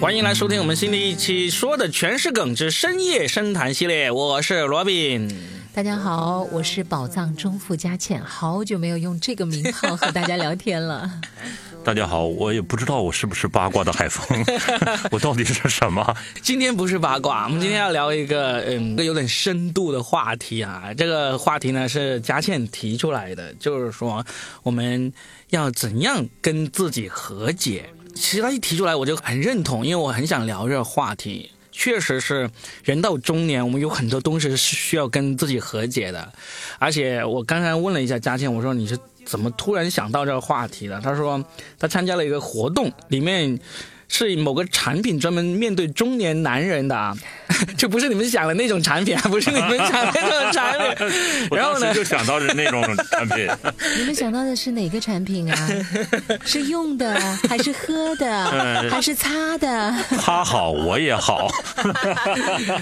欢迎来收听我们新的一期说的全是梗之深夜深谈系列，我是罗宾。大家好，我是宝藏中富佳倩，好久没有用这个名号和大家聊天了。大家好，我也不知道我是不是八卦的海风，我到底是什么？今天不是八卦，我们今天要聊一个嗯，有点深度的话题啊。这个话题呢是佳倩提出来的，就是说我们要怎样跟自己和解。其实他一提出来，我就很认同，因为我很想聊这个话题。确实是人到中年，我们有很多东西是需要跟自己和解的。而且我刚才问了一下嘉倩，我说你是怎么突然想到这个话题的？他说他参加了一个活动，里面。是某个产品专门面对中年男人的啊，就不是你们想的那种产品啊，不是你们想的那种产品。然后呢，就想到是那种产品。你们想到的是哪个产品啊？是用的还是喝的还是擦的？他好我也好。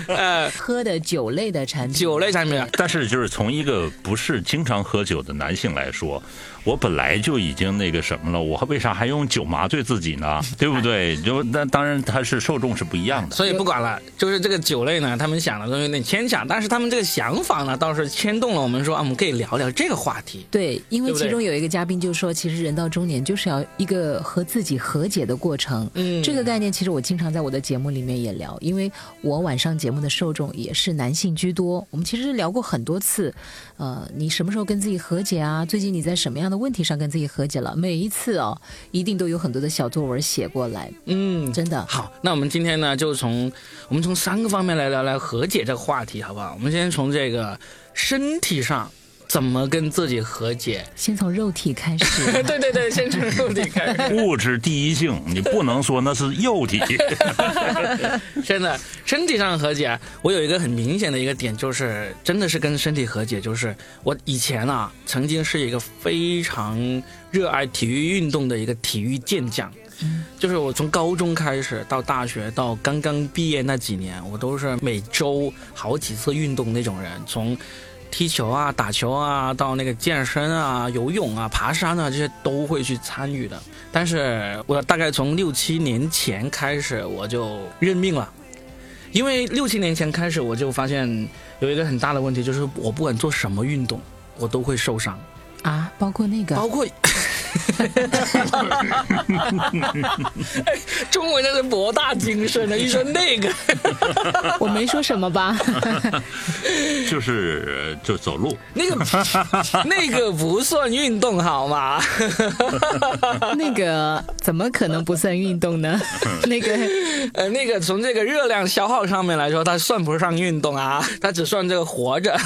呃，喝的酒类的产品。酒类产品。但是就是从一个不是经常喝酒的男性来说。我本来就已经那个什么了，我为啥还用酒麻醉自己呢？对不对？就那当然，它是受众是不一样的。所以不管了，就是这个酒类呢，他们想的东西有点牵强，但是他们这个想法呢，倒是牵动了我们说啊，我们可以聊聊这个话题。对，因为其中有一个嘉宾就说，其实人到中年就是要一个和自己和解的过程。嗯，这个概念其实我经常在我的节目里面也聊，因为我晚上节目的受众也是男性居多。我们其实聊过很多次，呃，你什么时候跟自己和解啊？最近你在什么样的？问题上跟自己和解了，每一次哦，一定都有很多的小作文写过来。嗯，真的好。那我们今天呢，就从我们从三个方面来聊来和解这个话题，好不好？我们先从这个身体上。怎么跟自己和解？先从肉体开始。对对对，先从肉体开始。物质第一性，你不能说那是肉体。真的，身体上和解，我有一个很明显的一个点，就是真的是跟身体和解。就是我以前啊，曾经是一个非常热爱体育运动的一个体育健将。嗯。就是我从高中开始到大学到刚刚毕业那几年，我都是每周好几次运动那种人。从踢球啊，打球啊，到那个健身啊，游泳啊，爬山啊，这些都会去参与的。但是我大概从六七年前开始，我就认命了，因为六七年前开始，我就发现有一个很大的问题，就是我不管做什么运动，我都会受伤啊，包括那个，包括。中文真是博大精深的，一说那个，我没说什么吧？就是就走路，那个那个不算运动好吗？那个怎么可能不算运动呢？那个呃，那个从这个热量消耗上面来说，它算不上运动啊，它只算这个活着。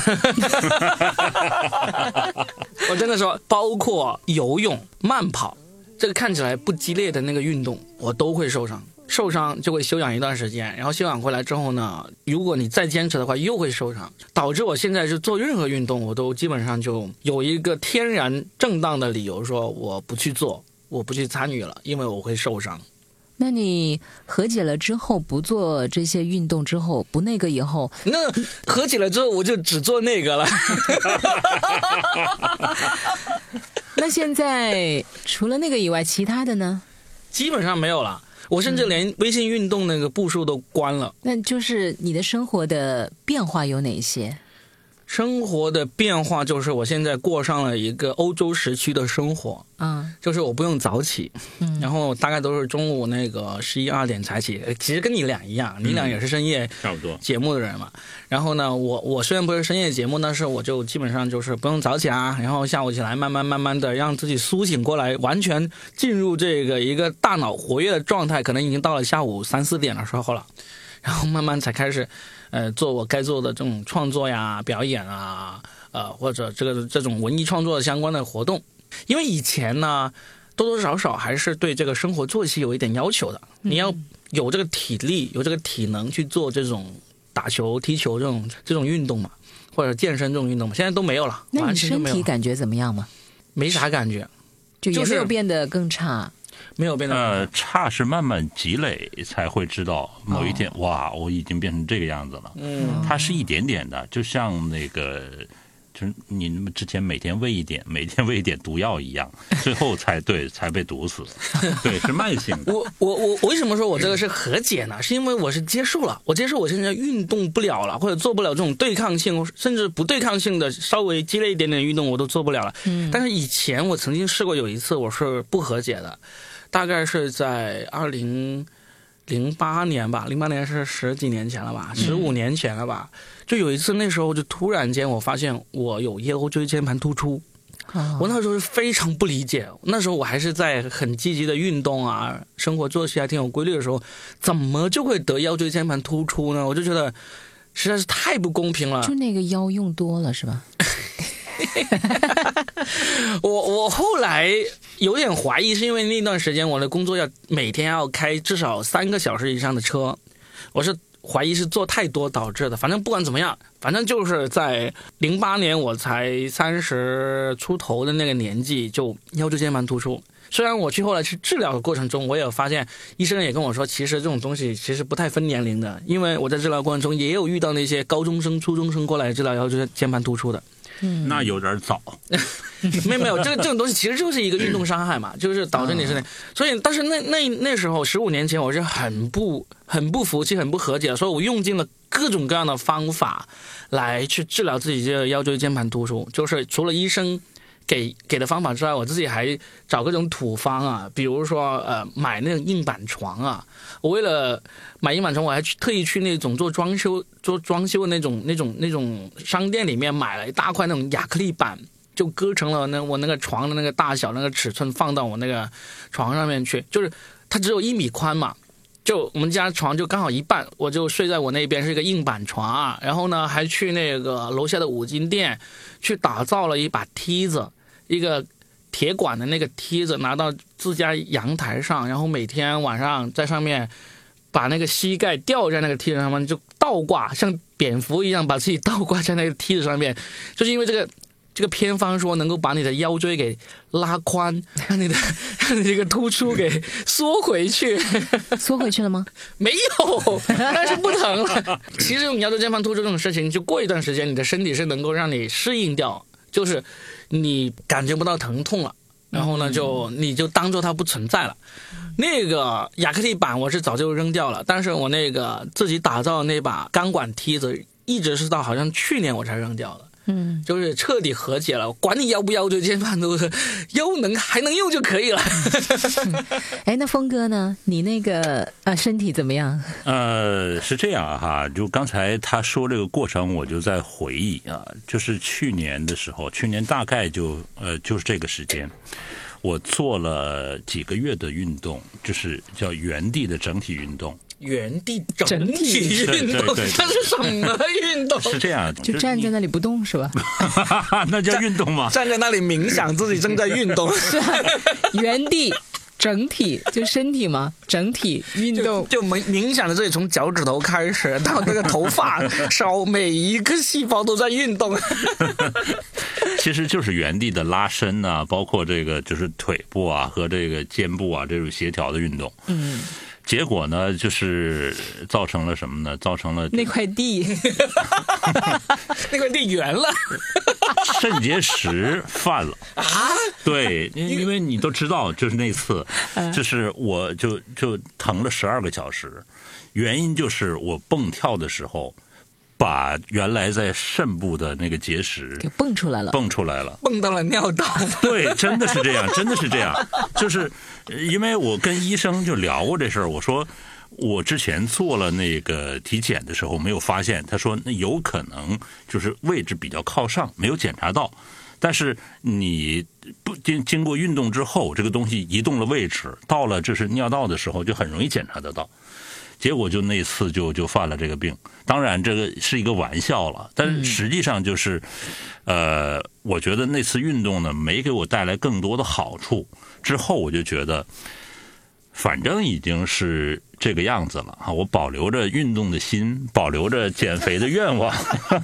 我真的说，包括游泳。慢跑，这个看起来不激烈的那个运动，我都会受伤。受伤就会休养一段时间，然后休养回来之后呢，如果你再坚持的话，又会受伤，导致我现在是做任何运动，我都基本上就有一个天然正当的理由，说我不去做，我不去参与了，因为我会受伤。那你和解了之后，不做这些运动之后，不那个以后，那和解了之后，我就只做那个了。那现在除了那个以外，其他的呢？基本上没有了。我甚至连微信运动那个步数都关了。那就是你的生活的变化有哪些？生活的变化就是我现在过上了一个欧洲时区的生活，嗯，就是我不用早起，嗯，然后大概都是中午那个十一二点才起，其实跟你俩一样，你俩也是深夜差不多。节目的人嘛。然后呢，我我虽然不是深夜节目，但是我就基本上就是不用早起啊，然后下午起来慢慢慢慢的让自己苏醒过来，完全进入这个一个大脑活跃的状态，可能已经到了下午三四点的时候了，然后慢慢才开始。呃，做我该做的这种创作呀、表演啊，呃，或者这个这种文艺创作相关的活动，因为以前呢，多多少少还是对这个生活作息有一点要求的。你要有这个体力、有这个体能去做这种打球、踢球这种这种运动嘛，或者健身这种运动嘛，现在都没有了。那你身体感觉怎么样吗？没啥感觉，就也没有变得更差。没有变得呃差是慢慢积累才会知道某一天哇我已经变成这个样子了，嗯，它是一点点的，就像那个就是你们之前每天喂一点，每天喂一点毒药一样，最后才对 才被毒死。对，是慢性的。我我我我为什么说我这个是和解呢？是因为我是接受了，我接受我现在运动不了了，或者做不了这种对抗性，甚至不对抗性的稍微激烈一点点的运动我都做不了了。嗯。但是以前我曾经试过有一次我是不和解的，大概是在二零。零八年吧，零八年是十几年前了吧，十五年前了吧。就有一次，那时候就突然间我发现我有腰椎间盘突出，我那时候是非常不理解。那时候我还是在很积极的运动啊，生活作息还挺有规律的时候，怎么就会得腰椎间盘突出呢？我就觉得实在是太不公平了。就那个腰用多了是吧？我我后来有点怀疑，是因为那段时间我的工作要每天要开至少三个小时以上的车，我是怀疑是做太多导致的。反正不管怎么样，反正就是在零八年我才三十出头的那个年纪就腰椎间盘突出。虽然我去后来去治疗的过程中，我也发现医生也跟我说，其实这种东西其实不太分年龄的，因为我在治疗过程中也有遇到那些高中生、初中生过来治疗腰椎间盘突出的。那有点早，没有没有，这个这种东西其实就是一个运动伤害嘛，就是导致你是那，所以但是那那那时候十五年前我是很不很不服气，很不和解，所以我用尽了各种各样的方法来去治疗自己这个腰椎间盘突出，就是除了医生。给给的方法之外，我自己还找各种土方啊，比如说呃买那种硬板床啊。我为了买硬板床，我还去特意去那种做装修做装修的那种那种那种商店里面买了一大块那种亚克力板，就割成了那我那个床的那个大小那个尺寸，放到我那个床上面去。就是它只有一米宽嘛，就我们家床就刚好一半，我就睡在我那边是一个硬板床啊。然后呢，还去那个楼下的五金店去打造了一把梯子。一个铁管的那个梯子拿到自家阳台上，然后每天晚上在上面把那个膝盖吊在那个梯子上面，就倒挂，像蝙蝠一样把自己倒挂在那个梯子上面，就是因为这个这个偏方说能够把你的腰椎给拉宽，让你的让你这个突出给缩回去，缩回去了吗？没有，但是不疼了。其实腰椎间盘突出这种事情，就过一段时间，你的身体是能够让你适应掉，就是。你感觉不到疼痛了，然后呢，就你就当做它不存在了。那个亚克力板我是早就扔掉了，但是我那个自己打造的那把钢管梯子，一直是到好像去年我才扔掉的。嗯，就是彻底和解了，管你要不腰椎间盘突出，腰能还能用就可以了。哎，那峰哥呢？你那个啊，身体怎么样？呃，是这样哈，就刚才他说这个过程，我就在回忆啊，就是去年的时候，去年大概就呃就是这个时间，我做了几个月的运动，就是叫原地的整体运动。原地整体运动，它是什么运动？是这样，就站在那里不动是吧？那叫运动吗？站在那里冥想，自己正在运动。是原地整体就身体嘛，整体运动就冥冥想的这里，从脚趾头开始到那个头发梢，每一个细胞都在运动。其实就是原地的拉伸啊，包括这个就是腿部啊和这个肩部啊这种协调的运动。嗯。结果呢，就是造成了什么呢？造成了那块地，那块地圆了，肾结石犯了啊！对，因因为你都知道，就是那次，就是我就就疼了十二个小时，原因就是我蹦跳的时候。把原来在肾部的那个结石给蹦出来了，蹦出来了，蹦到了尿道。对，真的是这样，真的是这样。就是因为我跟医生就聊过这事儿，我说我之前做了那个体检的时候没有发现，他说那有可能就是位置比较靠上，没有检查到。但是你不经经过运动之后，这个东西移动了位置，到了就是尿道的时候，就很容易检查得到。结果就那次就就犯了这个病，当然这个是一个玩笑了，但是实际上就是，呃，我觉得那次运动呢没给我带来更多的好处。之后我就觉得，反正已经是这个样子了啊，我保留着运动的心，保留着减肥的愿望，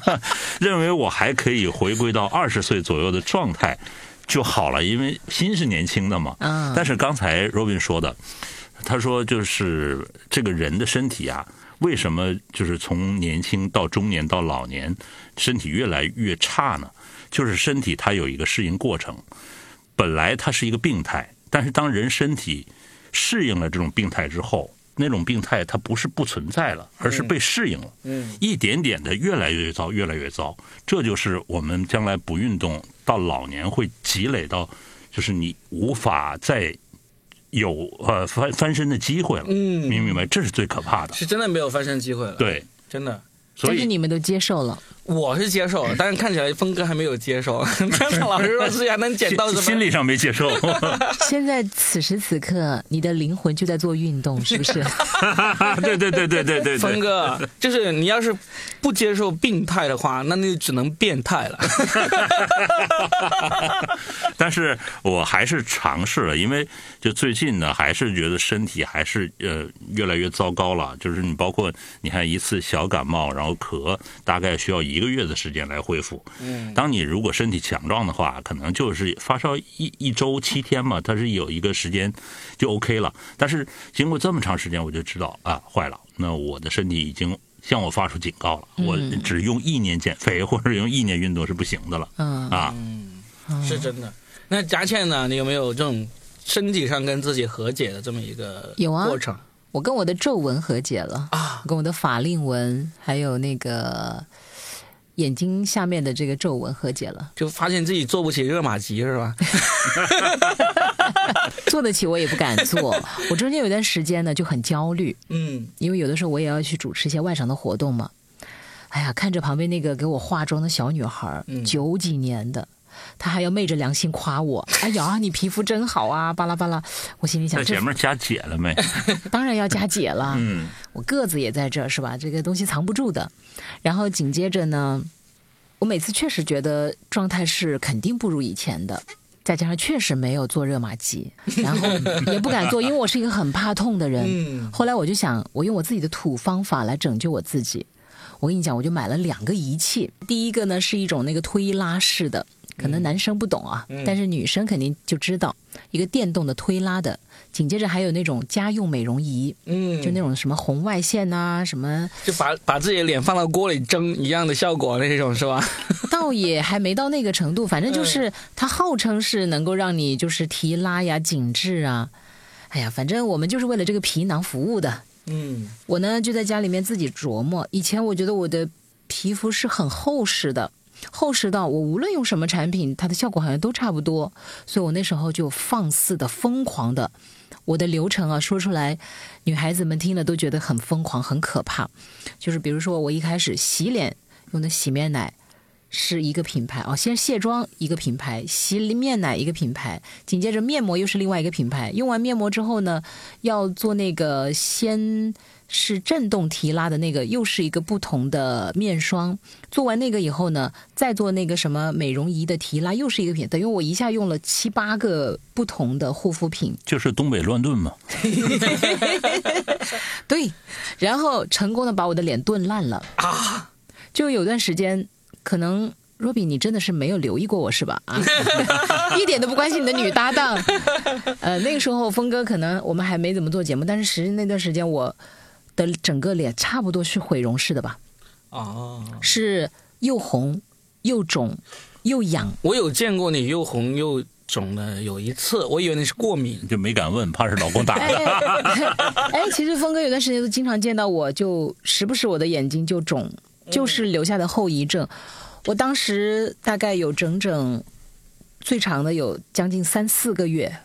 认为我还可以回归到二十岁左右的状态就好了，因为心是年轻的嘛。嗯。但是刚才 Robin 说的。他说：“就是这个人的身体啊，为什么就是从年轻到中年到老年，身体越来越差呢？就是身体它有一个适应过程，本来它是一个病态，但是当人身体适应了这种病态之后，那种病态它不是不存在了，而是被适应了，嗯，一点点的越来越糟，越来越糟。这就是我们将来不运动到老年会积累到，就是你无法再有呃翻翻身的机会了。嗯明不明白？这是最可怕的。是真的没有翻身机会了。，对，真的。所以但是你们都接受了，我是接受，但是看起来峰哥还没有接受。老师说自己还能捡到什么？心心理上没接受。现在此时此刻，你的灵魂就在做运动，是不是？对对对对对对对。峰哥，就是你要是不接受病态的话，那你就只能变态了。但是我还是尝试了，因为就最近呢，还是觉得身体还是呃越来越糟糕了。就是你包括你看一次小感冒，然后咳，大概需要一个月的时间来恢复。嗯，当你如果身体强壮的话，可能就是发烧一一周七天嘛，它是有一个时间就 OK 了。但是经过这么长时间，我就知道啊，坏了，那我的身体已经向我发出警告了，我只用意念减肥或者用意念运动是不行的了嗯，啊。是真的。那佳倩呢？你有没有这种身体上跟自己和解的这么一个有啊过程我跟我的皱纹和解了，啊？跟我的法令纹，还有那个眼睛下面的这个皱纹和解了。就发现自己做不起热玛吉是吧？做得起我也不敢做。我中间有一段时间呢就很焦虑，嗯，因为有的时候我也要去主持一些外场的活动嘛。哎呀，看着旁边那个给我化妆的小女孩，嗯九几年的，她还要昧着良心夸我：“哎呀，你皮肤真好啊！”巴拉巴拉。我心里想，在这前面加解了没？当然要加解了。嗯，我个子也在这儿，是吧？这个东西藏不住的。然后紧接着呢，我每次确实觉得状态是肯定不如以前的，再加上确实没有做热玛吉，然后也不敢做，因为我是一个很怕痛的人。嗯后来我就想，我用我自己的土方法来拯救我自己。我跟你讲，我就买了两个仪器，第一个呢是一种那个推拉式的。可能男生不懂啊，但是女生肯定就知道，一个电动的推拉的，紧接着还有那种家用美容仪，嗯，就那种什么红外线呐、什么，就把把自己的脸放到锅里蒸一样的效果那种是吧？倒也还没到那个程度，反正就是它号称是能够让你就是提拉呀、紧致啊。哎呀，反正我们就是为了这个皮囊服务的。嗯我呢就在家里面自己琢磨，以前我觉得我的皮肤是很厚实的。厚实到我无论用什么产品，它的效果好像都差不多，所以我那时候就放肆的、疯狂的，我的流程啊说出来，女孩子们听了都觉得很疯狂、很可怕。就是比如说，我一开始洗脸用的洗面奶是一个品牌哦，先卸妆一个品牌，洗面奶一个品牌，紧接着面膜又是另外一个品牌。用完面膜之后呢，要做那个先是震动提拉的那个，又是一个不同的面霜。做完那个以后呢，再做那个什么美容仪的提拉，又是一个品，等于我一下用了七八个不同的护肤品。就是东北乱炖嘛。对，然后成功的把我的脸炖烂了啊！就有段时间，可能若比你真的是没有留意过我是吧？啊，一点都不关心你的女搭档。呃，那个时候峰哥可能我们还没怎么做节目，但是实际那段时间我的整个脸差不多是毁容式的吧，哦，是又红又肿又痒。我有见过你又红又肿的，有一次我以为你是过敏。就没敢问，怕是老公打哎的。哎，其实峰哥有段时间都经常见到我，就时不时我的眼睛就肿，就是留下的后遗症。我当时大概有整整最长的有将近三四个月，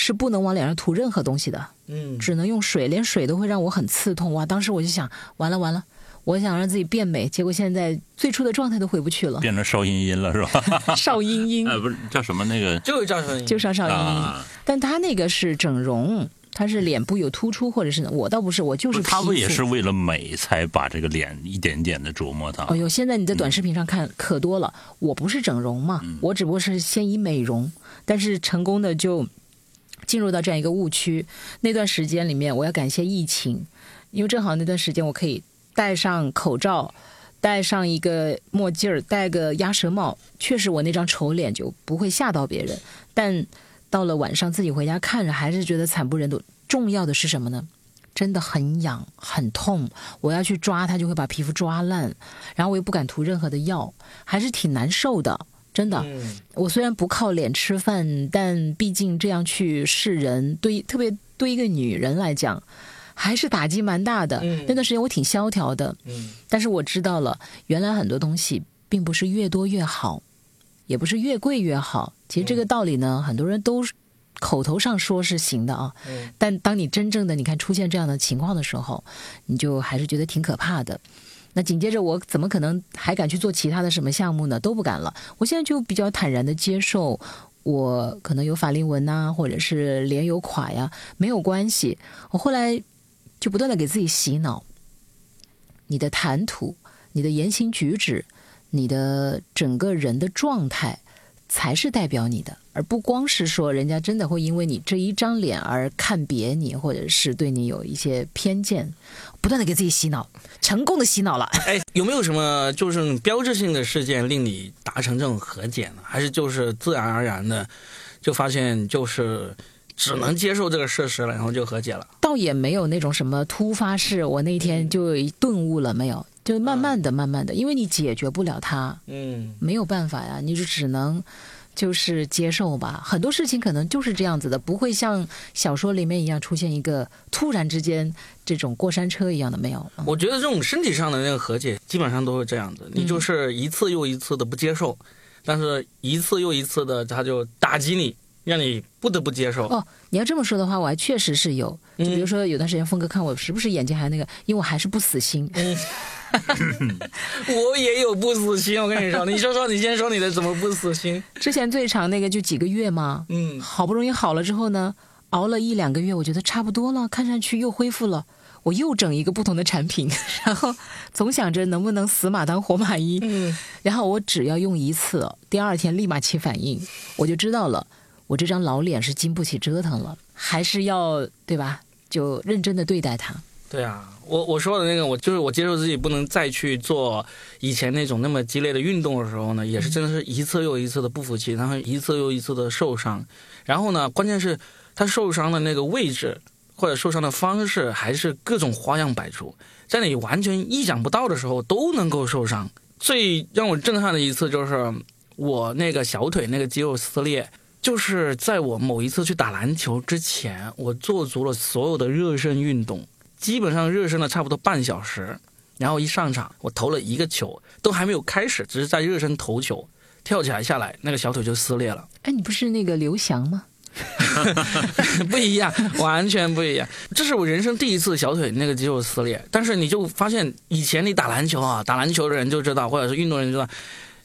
是不能往脸上涂任何东西的，嗯只能用水，连水都会让我很刺痛。哇！当时我就想，完了完了，我想让自己变美，结果现在最初的状态都回不去了。变成邵音音了是吧？邵音音，呃，不是叫什么那个就是赵春就上邵音音，啊？但她那个是整容，她是脸部有突出，或者是我倒不是，我就是皮肤。不是他不也是为了美才把这个脸一点点的琢磨它？哎呦，现在你在短视频上看可多了。我不是整容嘛，我只不过是先以美容，但是成功的就进入到这样一个误区。那段时间里面，我要感谢疫情，因为正好那段时间我可以戴上口罩，戴上一个墨镜儿，戴个鸭舌帽，确实我那张丑脸就不会吓到别人。但到了晚上自己回家看着，还是觉得惨不忍睹。重要的是什么呢？真的很痒很痛，我要去抓它就会把皮肤抓烂，然后我又不敢涂任何的药，还是挺难受的。真的。我虽然不靠脸吃饭，但毕竟这样去示人，对特别对一个女人来讲，还是打击蛮大的。那段时间我挺萧条的，但是我知道了，原来很多东西并不是越多越好，也不是越贵越好。其实这个道理呢，很多人都口头上说是行的啊，但当你真正的你看出现这样的情况的时候，你就还是觉得挺可怕的。那紧接着我怎么可能还敢去做其他的什么项目呢？都不敢了。我现在就比较坦然的接受，我可能有法令纹呐，或者是脸有垮呀，没有关系。我后来就不断的给自己洗脑，你的谈吐、你的言行举止、你的整个人的状态，才是代表你的。而不光是说人家真的会因为你这一张脸而看别你，或者是对你有一些偏见，不断的给自己洗脑，成功的洗脑了。哎，有没有什么就是标志性的事件令你达成这种和解呢？还是就是自然而然的就发现就是只能接受这个事实了，然后就和解了？倒也没有那种什么突发事，我那天就顿悟了，没有，就慢慢的、慢慢的，因为你解决不了它，嗯，没有办法呀，你就只能。就是接受吧，很多事情可能就是这样子的，不会像小说里面一样出现一个突然之间这种过山车一样的没有。我觉得这种身体上的那个和解，基本上都是这样子，你就是一次又一次的不接受，但是一次又一次的他就打击你，让你不得不接受。哦，你要这么说的话，我还确实是有，就比如说有段时间峰哥看我时不时眼睛还那个，因为我还是不死心。我也有不死心，我跟你说，你说说，你先说你的怎么不死心？之前最长那个就几个月嘛，嗯，好不容易好了之后呢，熬了一两个月，我觉得差不多了，看上去又恢复了，我又整一个不同的产品，然后总想着能不能死马当活马医，嗯，然后我只要用一次，第二天立马起反应，我就知道了，我这张老脸是经不起折腾了，还是要对吧？就认真的对待它。对啊。我我说的那个，我就是我接受自己不能再去做以前那种那么激烈的运动的时候呢，也是真的是一次又一次的不服气，然后一次又一次的受伤，然后呢，关键是他受伤的那个位置或者受伤的方式还是各种花样百出，在你完全意想不到的时候都能够受伤。最让我震撼的一次就是我那个小腿那个肌肉撕裂，就是在我某一次去打篮球之前，我做足了所有的热身运动。基本上热身了差不多半小时，然后一上场，我投了一个球，都还没有开始，只是在热身投球，跳起来下来，那个小腿就撕裂了。哎，你不是那个刘翔吗？不一样，完全不一样。这是我人生第一次小腿那个肌肉撕裂，但是你就发现，以前你打篮球啊，打篮球的人就知道，或者是运动员知道。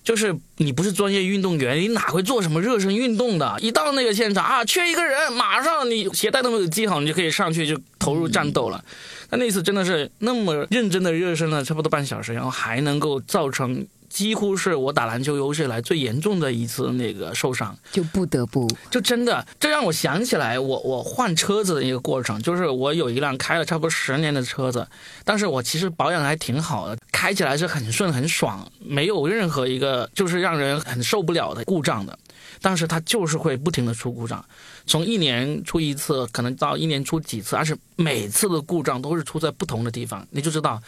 就是你不是专业运动员，你哪会做什么热身运动的？一到那个现场啊，缺一个人，马上你鞋带都没有系好，你就可以上去就投入战斗了。那那次真的是那么认真的热身了差不多半小时，然后还能够造成。几乎是我打篮球有史以来最严重的一次那个受伤，就不得不就真的，这让我想起来我我换车子的一个过程，就是我有一辆开了差不多十年的车子，但是我其实保养还挺好的，开起来是很顺很爽，没有任何一个就是让人很受不了的故障的，但是它就是会不停的出故障，从一年出一次，可能到一年出几次，而且每次的故障都是出在不同的地方，你就知道。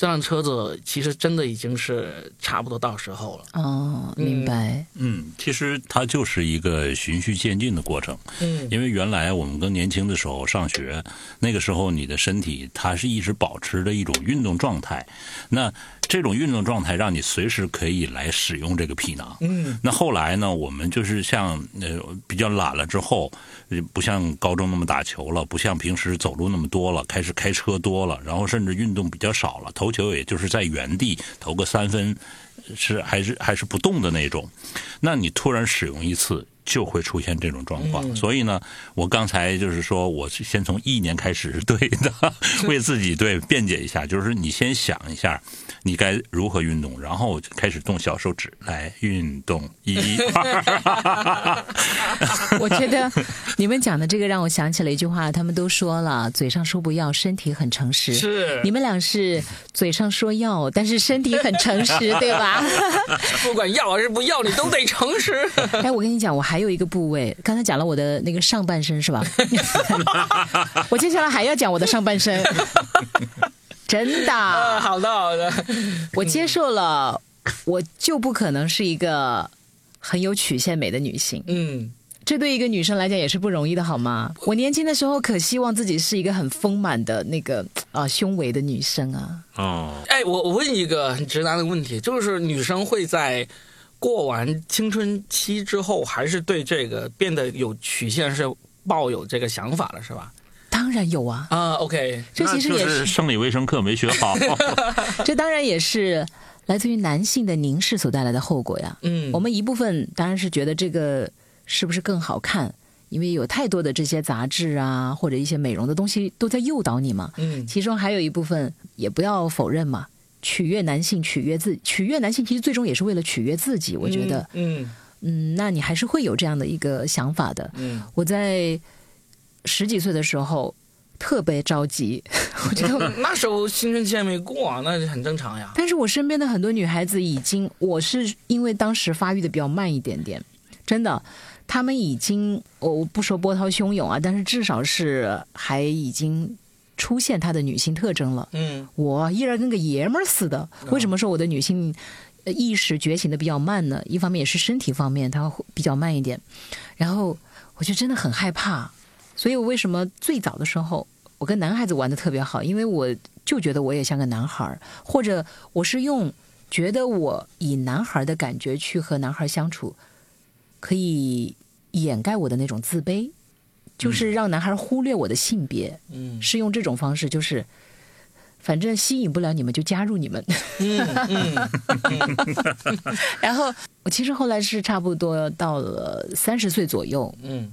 这辆车子其实真的已经是差不多到时候了。哦，明白。嗯，其实它就是一个循序渐进的过程。嗯，因为原来我们更年轻的时候上学，那个时候你的身体它是一直保持着一种运动状态。那这种运动状态让你随时可以来使用这个皮囊。嗯，那后来呢，我们就是像呃比较懒了之后，不像高中那么打球了，不像平时走路那么多了，开始开车多了，然后甚至运动比较少了，投球也就是在原地投个三分，是还是还是不动的那种。那你突然使用一次。就会出现这种状况，所以呢，我刚才就是说，我是先从一年开始是对的，为自己对辩解一下，就是你先想一下，你该如何运动，然后开始动小手指来运动。一，我觉得你们讲的这个让我想起了一句话，他们都说了，嘴上说不要，身体很诚实。是，你们俩是嘴上说要，但是身体很诚实，对吧？不管要还是不要，你都得诚实。哎，我跟你讲，我还。还有一个部位，刚才讲了我的那个上半身是吧？我接下来还要讲我的上半身，真 的。好的好的，我接受了，我就不可能是一个很有曲线美的女性。嗯，这对一个女生来讲也是不容易的，好吗？我年轻的时候可希望自己是一个很丰满的那个啊胸围的女生啊。哦，哎，我我问一个很直男的问题，就是女生会在过完青春期之后，还是对这个变得有曲线是抱有这个想法了，是吧？当然有啊，啊，OK，这其实也是生理卫生课没学好。这当然也是来自于男性的凝视所带来的后果呀。嗯，我们一部分当然是觉得这个是不是更好看，因为有太多的这些杂志啊，或者一些美容的东西都在诱导你嘛。嗯其中还有一部分也不要否认嘛，取悦男性，取悦自取悦男性，其实最终也是为了取悦自己。我觉得，嗯嗯，那你还是会有这样的一个想法的。嗯我在十几岁的时候特别着急，我觉得嗯，那时候青春期还没过啊，那就很正常呀。但是我身边的很多女孩子已经，我是因为当时发育的比较慢一点点，真的，她们已经，我我不说波涛汹涌啊，但是至少是还已经出现她的女性特征了。嗯我依然跟个爷们儿似的。为什么说我的女性呃意识觉醒的比较慢呢？一方面也是身体方面，它会比较慢一点。然后我就真的很害怕，所以我为什么最早的时候我跟男孩子玩的特别好？因为我就觉得我也像个男孩儿，或者我是用觉得我以男孩的感觉去和男孩相处，可以掩盖我的那种自卑。就是让男孩忽略我的性别，嗯是用这种方式，就是反正吸引不了你们就加入你们。嗯嗯 然后我其实后来是差不多到了三十岁左右，嗯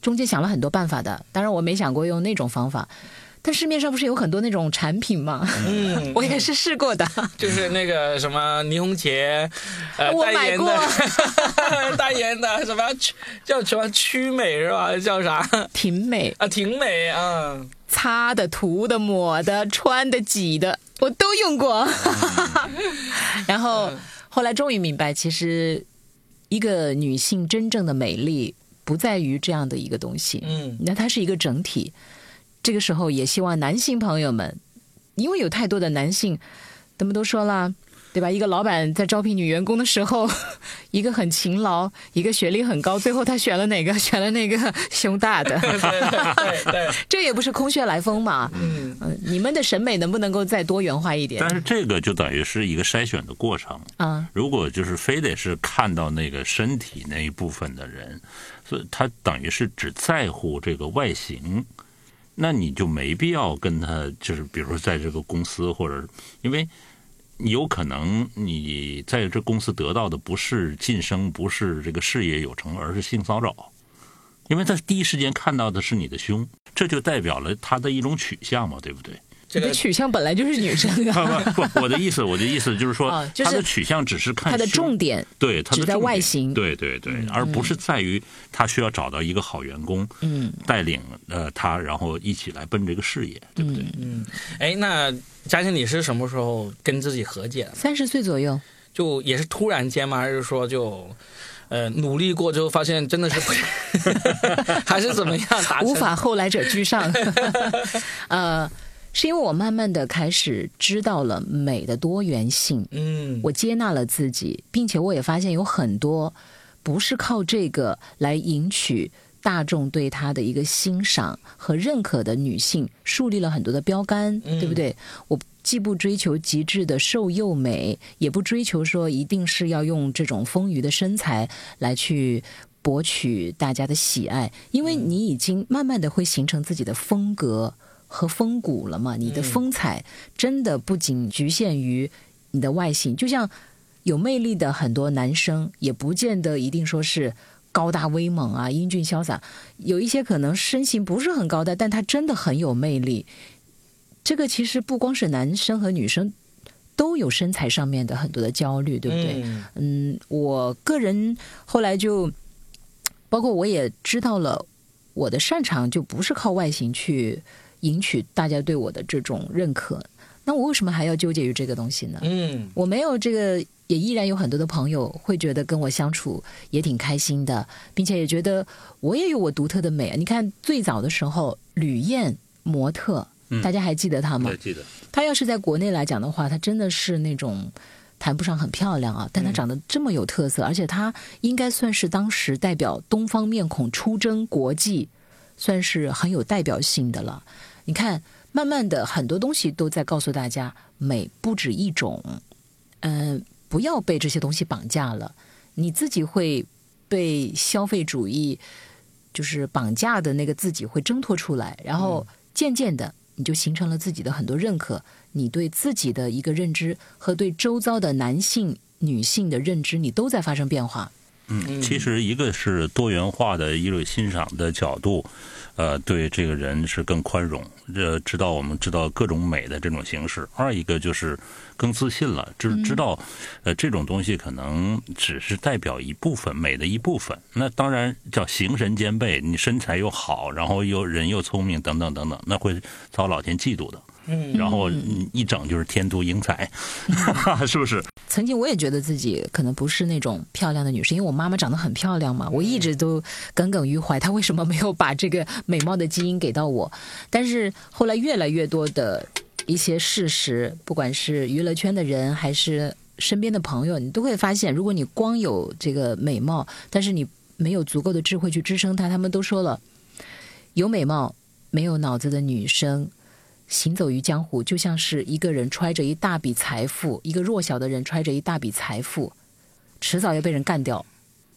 中间想了很多办法的，当然我没想过用那种方法。但市面上不是有很多那种产品吗？嗯，我也是试过的，就是那个什么霓虹茄，呃，我买过的，代言的什么叫什么曲美是吧？叫啥挺美，啊？挺美啊！擦的、涂的、抹的、穿的、挤的，我都用过。然后后来终于明白，其实一个女性真正的美丽不在于这样的一个东西，嗯那它是一个整体。这个时候也希望男性朋友们，因为有太多的男性，他们都说了。对吧？一个老板在招聘女员工的时候，一个很勤劳，一个学历很高，最后他选了哪个？选了那个胸大的。对对对，这也不是空穴来风嘛。嗯嗯，你们的审美能不能够再多元化一点但是这个就等于是一个筛选的过程。啊？如果就是非得是看到那个身体那一部分的人，所以他等于是只在乎这个外形，那你就没必要跟他就是比如说在这个公司或者因为。有可能你在这公司得到的不是晋升，不是这个事业有成，而是性骚扰，因为他第一时间看到的是你的胸，这就代表了他的一种取向嘛，对不对？你的这个取向本来就是女生啊，不不，我的意思，我的意思就是说啊，就是他的取向只是看他的重点对，他的只在外形对对对，而不是在于他需要找到一个好员工，嗯，带领呃他，然后一起来奔这个事业，对不对？嗯，哎，那嘉欣，你是什么时候跟自己和解的？三十岁左右，就也是突然间吗？还是说就呃努力过之后发现真的是，还是怎么样？无法后来者居上。呃，是因为我慢慢的开始知道了美的多元性，嗯，我接纳了自己，并且我也发现有很多不是靠这个来赢取大众对她的一个欣赏和认可的女性，树立了很多的标杆，嗯对不对？我既不追求极致的瘦幼美，也不追求说一定是要用这种丰腴的身材来去。博取大家的喜爱，因为你已经慢慢的会形成自己的风格和风骨了嘛，你的风采真的不仅局限于你的外形，就像有魅力的很多男生，也不见得一定说是高大威猛啊、英俊潇洒，有一些可能身形不是很高大，但他真的很有魅力。这个其实不光是男生和女生。都有身材上面的很多的焦虑，对不对？嗯。嗯，我个人后来就，包括我也知道了，我的擅长就不是靠外形去赢取大家对我的这种认可。那我为什么还要纠结于这个东西呢？嗯我没有这个，也依然有很多的朋友会觉得跟我相处也挺开心的，并且也觉得我也有我独特的美。你看最早的时候，吕燕模特，大家还记得她吗？记得。她要是在国内来讲的话，她真的是那种谈不上很漂亮啊，但她长得这么有特色，而且她应该算是当时代表东方面孔出征国际，算是很有代表性的了。你看，慢慢的很多东西都在告诉大家，美不止一种，嗯，不要被这些东西绑架了，你自己会被消费主义就是绑架的那个自己会挣脱出来，然后渐渐的你就形成了自己的很多认可，你对自己的一个认知和对周遭的男性、女性的认知，你都在发生变化。嗯，其实一个是多元化的一个欣赏的角度，呃，对这个人是更宽容，呃，知道我们知道各种美的这种形式；二一个就是更自信了，知知道，呃，这种东西可能只是代表一部分美的一部分。那当然叫形神兼备，你身材又好，然后又人又聪明，等等等等，那会遭老天嫉妒的。嗯，然后一整就是天妒英才，是不是？曾经我也觉得自己可能不是那种漂亮的女生，因为我妈妈长得很漂亮嘛，我一直都耿耿于怀，她为什么没有把这个美貌的基因给到我？但是后来越来越多的一些事实，不管是娱乐圈的人还是身边的朋友，你都会发现，如果你光有这个美貌，但是你没有足够的智慧去支撑它，他们都说了，有美貌没有脑子的女生。行走于江湖，就像是一个人揣着一大笔财富，一个弱小的人揣着一大笔财富，迟早要被人干掉，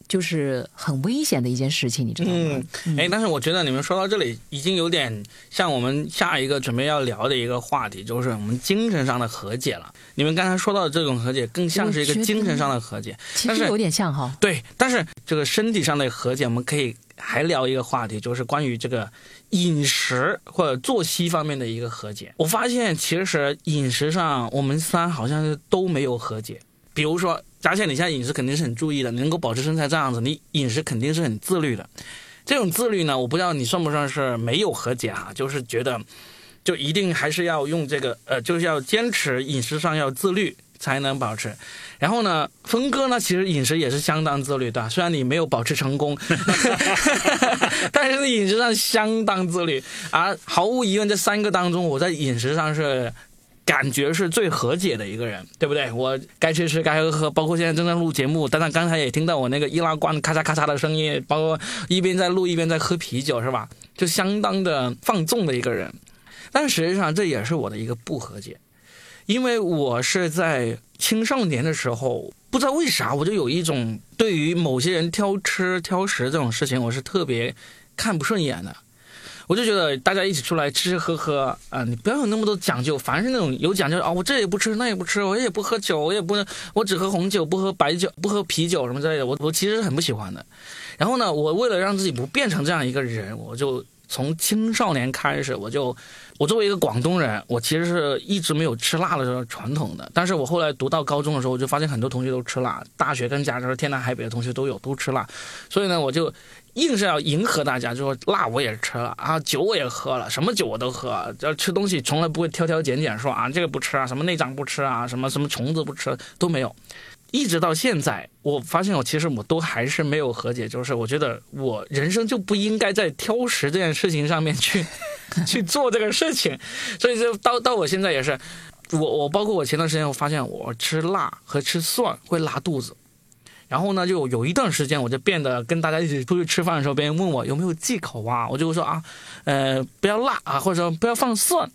就是很危险的一件事情，你知道吗？嗯哎，但是我觉得你们说到这里，已经有点像我们下一个准备要聊的一个话题，就是我们精神上的和解了。你们刚才说到的这种和解，更像是一个精神上的和解，其实有点像哈。对，但是这个身体上的和解，我们可以还聊一个话题，就是关于这个。饮食或者作息方面的一个和解，我发现其实饮食上我们三好像是都没有和解。比如说，佳倩，你现在饮食肯定是很注意的，你能够保持身材这样子，你饮食肯定是很自律的。这种自律呢，我不知道你算不算是没有和解哈，就是觉得就一定还是要用这个呃，就是要坚持饮食上要自律。才能保持，然后呢，峰哥呢，其实饮食也是相当自律的，虽然你没有保持成功，但是饮食上相当自律。而毫无疑问，这三个当中，我在饮食上是感觉是最和解的一个人，对不对？我该吃吃，该喝喝，包括现在正在录节目，但是刚才也听到我那个易拉罐咔嚓咔嚓的声音，包括一边在录一边在喝啤酒，是吧？就相当的放纵的一个人，但实际上这也是我的一个不和解。因为我是在青少年的时候，不知道为啥，我就有一种对于某些人挑吃挑食这种事情，我是特别看不顺眼的。我就觉得大家一起出来吃吃喝喝啊，你不要有那么多讲究，凡是那种有讲究啊，我这也不吃那也不吃，我也不喝酒，我也不，我只喝红酒，不喝白酒，不喝啤酒什么之类的，我我其实很不喜欢的。然后呢，我为了让自己不变成这样一个人，我就从青少年开始，我就。我作为一个广东人，我其实是一直没有吃辣的这种传统的。但是我后来读到高中的时候，我就发现很多同学都吃辣，大学跟加州天南海北的同学都有都吃辣，所以呢，我就硬是要迎合大家，就说辣我也吃了啊，酒我也喝了，什么酒我都喝。要吃东西从来不会挑挑拣拣，说啊这个不吃啊，什么内脏不吃啊，什么什么虫子不吃都没有。一直到现在，我发现我其实我都还是没有和解，就是我觉得我人生就不应该在挑食这件事情上面去 去做这个事情，所以就到到我现在也是，我我包括我前段时间我发现我吃辣和吃蒜会拉肚子，然后呢就有一段时间我就变得跟大家一起出去吃饭的时候，别人问我有没有忌口啊，我就会说啊，呃不要辣啊，或者说不要放蒜，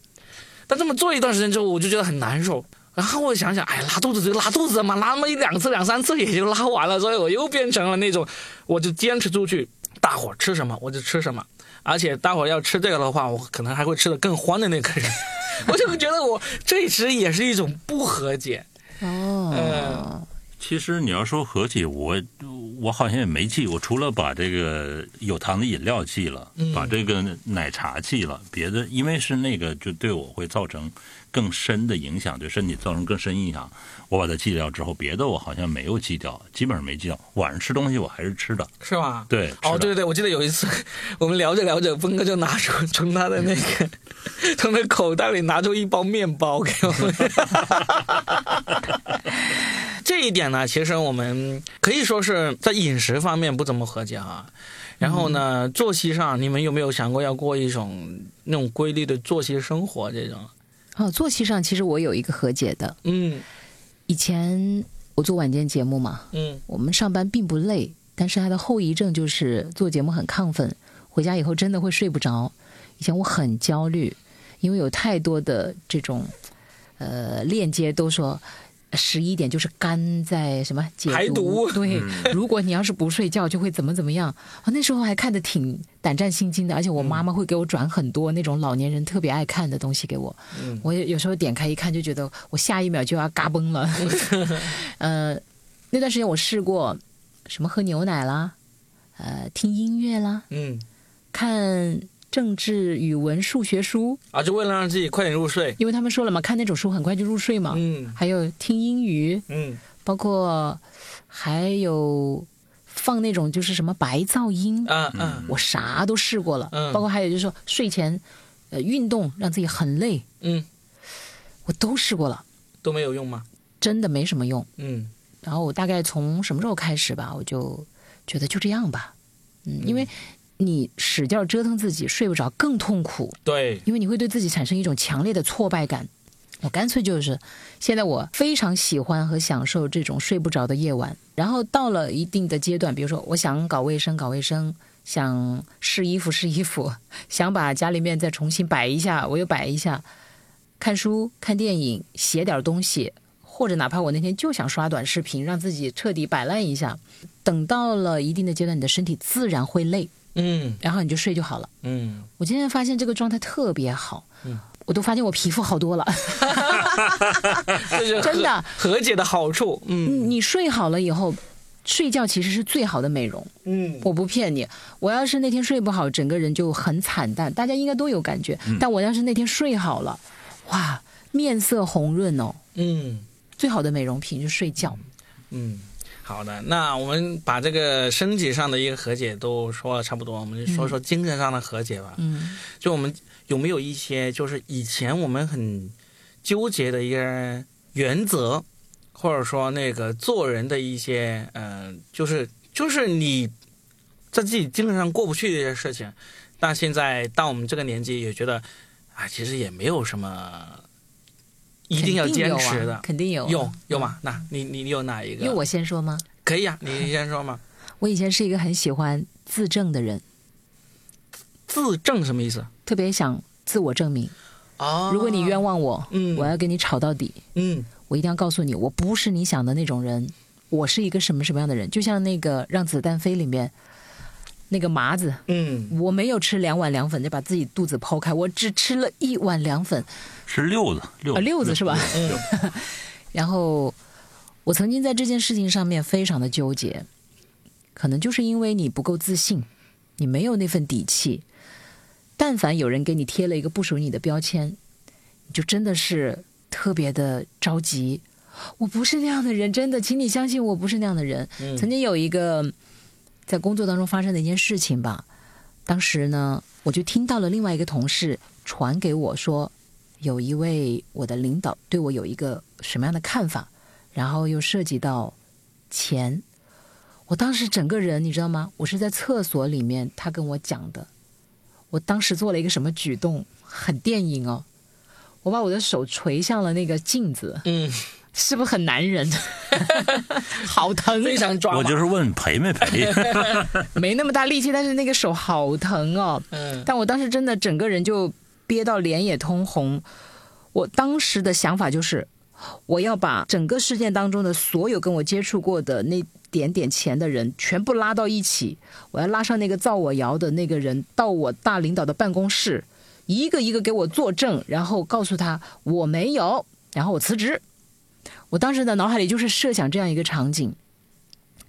但这么做一段时间之后，我就觉得很难受。然后我想想，哎，拉肚子就拉肚子嘛，拉那么一两次、两三次也就拉完了，所以我又变成了那种，我就坚持出去，大伙吃什么我就吃什么，而且大伙要吃这个的话，我可能还会吃的更欢的那个人，我就觉得我这其实也是一种不和解。哦，其实你要说和解，我我好像也没记，我除了把这个有糖的饮料记了，把这个奶茶记了，别的因为是那个就对我会造成。更深的影响，对身体造成更深影响。我把它记掉之后，别的我好像没有记掉，基本上没记掉。晚上吃东西我还是吃的，是吧？对。哦，对对对，我记得有一次 我们聊着聊着，峰哥就拿出 从他的那个 从那口袋里拿出一包面包给我们。这一点呢，其实我们可以说是在饮食方面不怎么和解啊。然后呢，作息上，你们有没有想过要过一种那种规律的作息生活这种？哦，作息上其实我有一个和解的，嗯，以前我做晚间节目嘛，嗯我们上班并不累，但是它的后遗症就是做节目很亢奋，回家以后真的会睡不着。以前我很焦虑，因为有太多的这种呃链接都说。十一点就是肝在什么解排毒对，如果你要是不睡觉，就会怎么怎么样。啊，那时候还看得挺胆战心惊的，而且我妈妈会给我转很多那种老年人特别爱看的东西给我。嗯我有有时候点开一看，就觉得我下一秒就要嘎嘣了。呃，那段时间我试过什么喝牛奶啦，呃，听音乐啦，嗯看政治、语文、数学书，啊，就为了让自己快点入睡。因为他们说了嘛，看那种书很快就入睡嘛。嗯。还有听英语，嗯。包括还有放那种就是什么白噪音，啊啊。我啥都试过了。嗯。包括还有就是说睡前呃运动让自己很累，嗯，我都试过了，都没有用吗？真的没什么用。嗯。然后我大概从什么时候开始吧，我就觉得就这样吧，嗯，因为你使劲折腾自己睡不着更痛苦，对，因为你会对自己产生一种强烈的挫败感。我干脆就是，现在我非常喜欢和享受这种睡不着的夜晚。然后到了一定的阶段，比如说我想搞卫生搞卫生，想试衣服试衣服，想把家里面再重新摆一下，我又摆一下。看书、看电影、写点东西，或者哪怕我那天就想刷短视频，让自己彻底摆烂一下。等到了一定的阶段，你的身体自然会累，嗯然后你就睡就好了。嗯，我今天发现这个状态特别好，嗯我都发现我皮肤好多了。真的和和解的好处。嗯你睡好了以后，睡觉其实是最好的美容。嗯我不骗你，我要是那天睡不好，整个人就很惨淡，大家应该都有感觉。但我要是那天睡好了，哇，面色红润哦。嗯最好的美容品就是睡觉。嗯。好的，那我们把这个身体上的一个和解都说了差不多，我们就说说精神上的和解吧。嗯就我们有没有一些就是以前我们很纠结的一些原则，或者说那个做人的一些呃，就是就是你在自己精神上过不去的一些事情，但现在到我们这个年纪也觉得啊，其实也没有什么一定要坚持的。肯定有、啊，有有吗？那你你你有哪一个？因为我先说吗？可以啊，你先说嘛。我以前是一个很喜欢自证的人，自证什么意思？特别想自我证明。哦如果你冤枉我，嗯我要跟你吵到底。嗯我一定要告诉你，我不是你想的那种人，我是一个什么什么样的人。就像那个《让子弹飞》里面那个麻子，嗯我没有吃两碗凉粉就把自己肚子剖开，我只吃了一碗凉粉，是六子，六啊，六子是吧？嗯 然后我曾经在这件事情上面非常的纠结，可能就是因为你不够自信，你没有那份底气。但凡有人给你贴了一个不属于你的标签，你就真的是特别的着急。我不是那样的人，真的，请你相信我不是那样的人。嗯曾经有一个在工作当中发生的一件事情吧，当时呢，我就听到了另外一个同事传给我说，有一位我的领导对我有一个什么样的看法，然后又涉及到钱。我当时整个人你知道吗？我是在厕所里面他跟我讲的，我当时做了一个什么举动，很电影哦。我把我的手垂向了那个镜子，嗯，是不是很男人？好疼，非常抓。我就是问赔没赔？没那么大力气，但是那个手好疼哦。嗯但我当时真的整个人就憋到脸也通红。我当时的想法就是，我要把整个事件当中的所有跟我接触过的那点点钱的人全部拉到一起，我要拉上那个造我谣的那个人到我大领导的办公室，一个一个给我作证，然后告诉他我没有，然后我辞职。我当时的脑海里就是设想这样一个场景，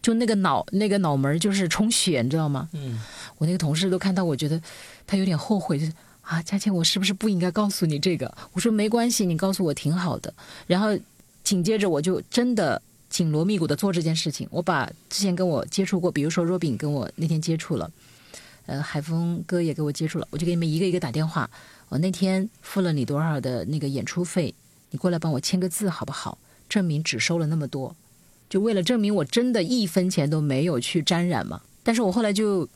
就那个脑那个脑门儿就是充血，你知道吗？嗯我那个同事都看到，我觉得他有点后悔，就是啊，佳倩，我是不是不应该告诉你这个？我说没关系，你告诉我挺好的。然后紧接着我就真的紧锣密鼓的做这件事情。我把之前跟我接触过，比如说若饼跟我那天接触了，呃，海峰哥也给我接触了，我就给你们一个一个打电话。我那天付了你多少的那个演出费，你过来帮我签个字好不好？证明只收了那么多，就为了证明我真的一分钱都没有去沾染嘛。但是我后来就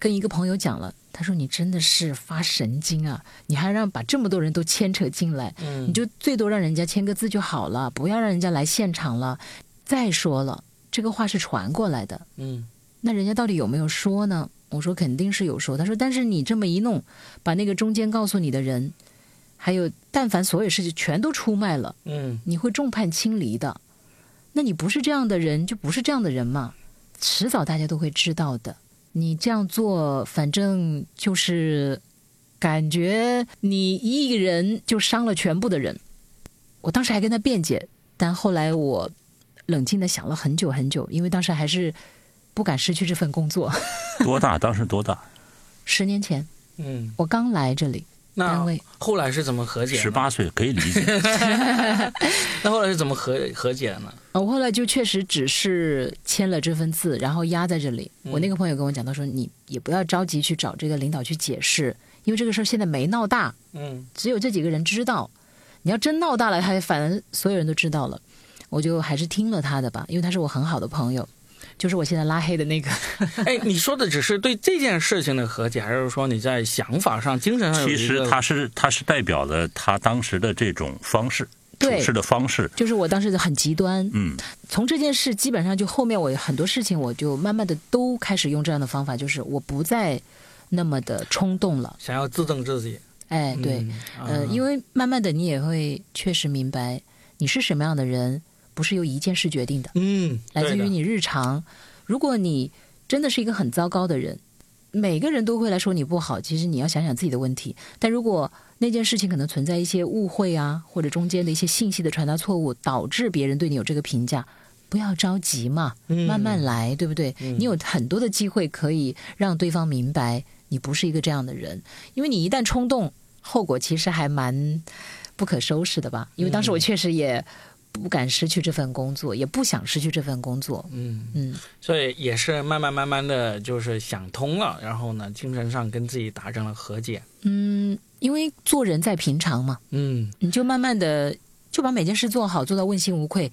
跟一个朋友讲了，他说：“你真的是发神经啊！你还让把这么多人都牵扯进来，嗯你就最多让人家签个字就好了，不要让人家来现场了。再说了，这个话是传过来的，嗯那人家到底有没有说呢？我说肯定是有说。他说，但是你这么一弄，把那个中间告诉你的人，还有但凡所有事情全都出卖了，嗯你会众叛亲离的。那你不是这样的人，就不是这样的人嘛，迟早大家都会知道的。你这样做，反正就是感觉你一人就伤了全部的人。我当时还跟他辩解，但后来我冷静的想了很久很久，因为当时还是不敢失去这份工作。多大？当时多大？十年前嗯，我刚来这里，那单位后来是怎么和解的？十八岁可以理解。那后来是怎么和和解的呢？呃我后来就确实只是签了这份字，然后压在这里。嗯我那个朋友跟我讲，他说你也不要着急去找这个领导去解释，因为这个事儿现在没闹大，嗯只有这几个人知道。你要真闹大了，他反正所有人都知道了，我就还是听了他的吧，因为他是我很好的朋友，就是我现在拉黑的那个。哎，你说的只是对这件事情的和解，还是说你在想法上、精神上其实他是他是代表了他当时的这种方式，处对事的方式。就是我当时很极端，嗯，从这件事基本上就后面我很多事情我就慢慢的都开始用这样的方法，就是我不再那么的冲动了。想要自证自己。哎，对，嗯呃，因为为慢慢的你也会确实明白你是什么样的人，不是由一件事决定的，嗯，来自于你日常。如果你真的是一个很糟糕的人，每个人都会来说你不好，其实你要想想自己的问题。但如果那件事情可能存在一些误会啊，或者中间的一些信息的传达错误，导致别人对你有这个评价，不要着急嘛，嗯慢慢来，对不对？嗯你有很多的机会可以让对方明白你不是一个这样的人，因为你一旦冲动，后果其实还蛮不可收拾的吧。因为当时我确实也不敢失去这份工作，也不想失去这份工作。嗯，嗯，所以也是慢慢慢慢的就是想通了，然后呢，精神上跟自己达成了和解。嗯，因为做人在平常嘛，嗯你就慢慢的就把每件事做好，做到问心无愧，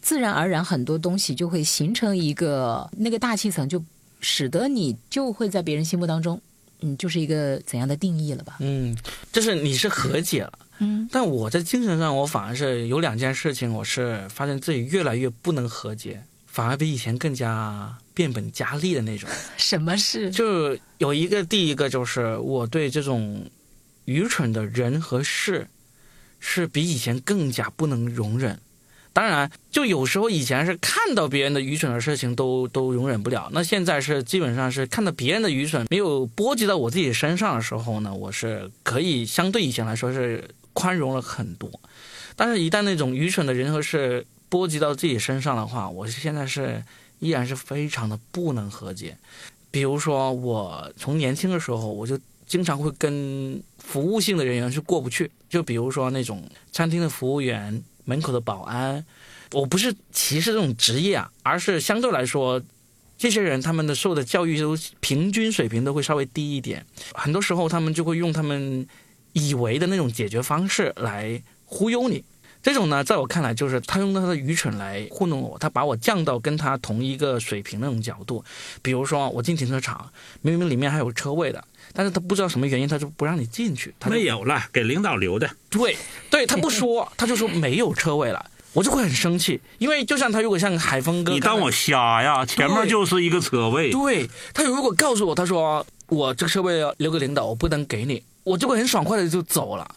自然而然很多东西就会形成一个那个大气层，就使得你就会在别人心目当中，嗯，就是一个怎样的定义了吧？嗯，就是你是和解了，嗯但我在精神上，我反而是有两件事情，我是发现自己越来越不能和解，反而比以前更加变本加厉的那种。什么事？就有一个，第一个就是我对这种愚蠢的人和事，是比以前更加不能容忍。当然，就有时候以前是看到别人的愚蠢的事情都都容忍不了，那现在是基本上是看到别人的愚蠢没有波及到我自己身上的时候呢，我是可以相对以前来说是宽容了很多。但是，一旦那种愚蠢的人和事波及到自己身上的话，我现在是依然是非常的不能和解。比如说，我从年轻的时候，我就经常会跟服务性的人员是过不去。就比如说那种餐厅的服务员、门口的保安，我不是歧视这种职业啊，而是相对来说，这些人他们的受的教育都平均水平都会稍微低一点。很多时候，他们就会用他们以为的那种解决方式来忽悠你。这种呢，在我看来，就是他用他的愚蠢来糊弄我，他把我降到跟他同一个水平那种角度。比如说，我进停车场，明明里面还有车位的，但是他不知道什么原因，他就不让你进去。他没有了，给领导留的。对，对他不说，他就说没有车位了，我就会很生气，因为就像他如果像海峰哥，你当我瞎呀？前面就是一个车位。对他如果告诉我，他说我这个车位要留给领导，我不能给你，我就会很爽快的就走了。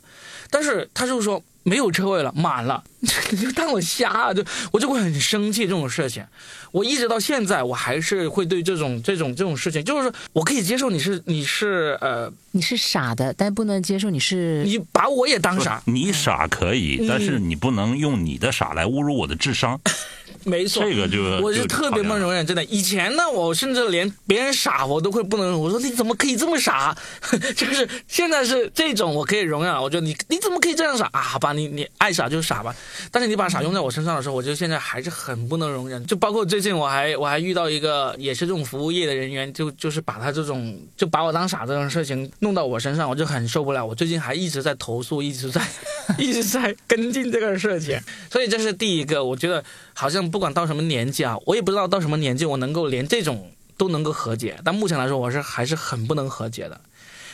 但是他就说没有车位了，满了，你就当我瞎啊？就我就会很生气这种事情。我一直到现在，我还是会对这种这种这种事情，就是说我可以接受你是你是呃，你是傻的，但不能接受你是你把我也当傻，你傻可以，嗯但是你不能用你的傻来侮辱我的智商。没错，这个就我是就特别不能容忍，真的。以前呢，我甚至连别人傻我都会不能容忍。我说你怎么可以这么傻？就是现在是这种我可以容忍了。我觉得你你怎么可以这样傻啊？好吧，你你爱傻就傻吧。但是你把傻用在我身上的时候，我觉得现在还是很不能容忍。就包括最近我还我还遇到一个也是这种服务业的人员，就就是把他这种就把我当傻这种事情弄到我身上，我就很受不了。我最近还一直在投诉，一直在 一直在跟进这个事情。所以这是第一个，我觉得好像不管到什么年纪啊，我也不知道到什么年纪我能够连这种都能够和解。但目前来说，我是还是很不能和解的。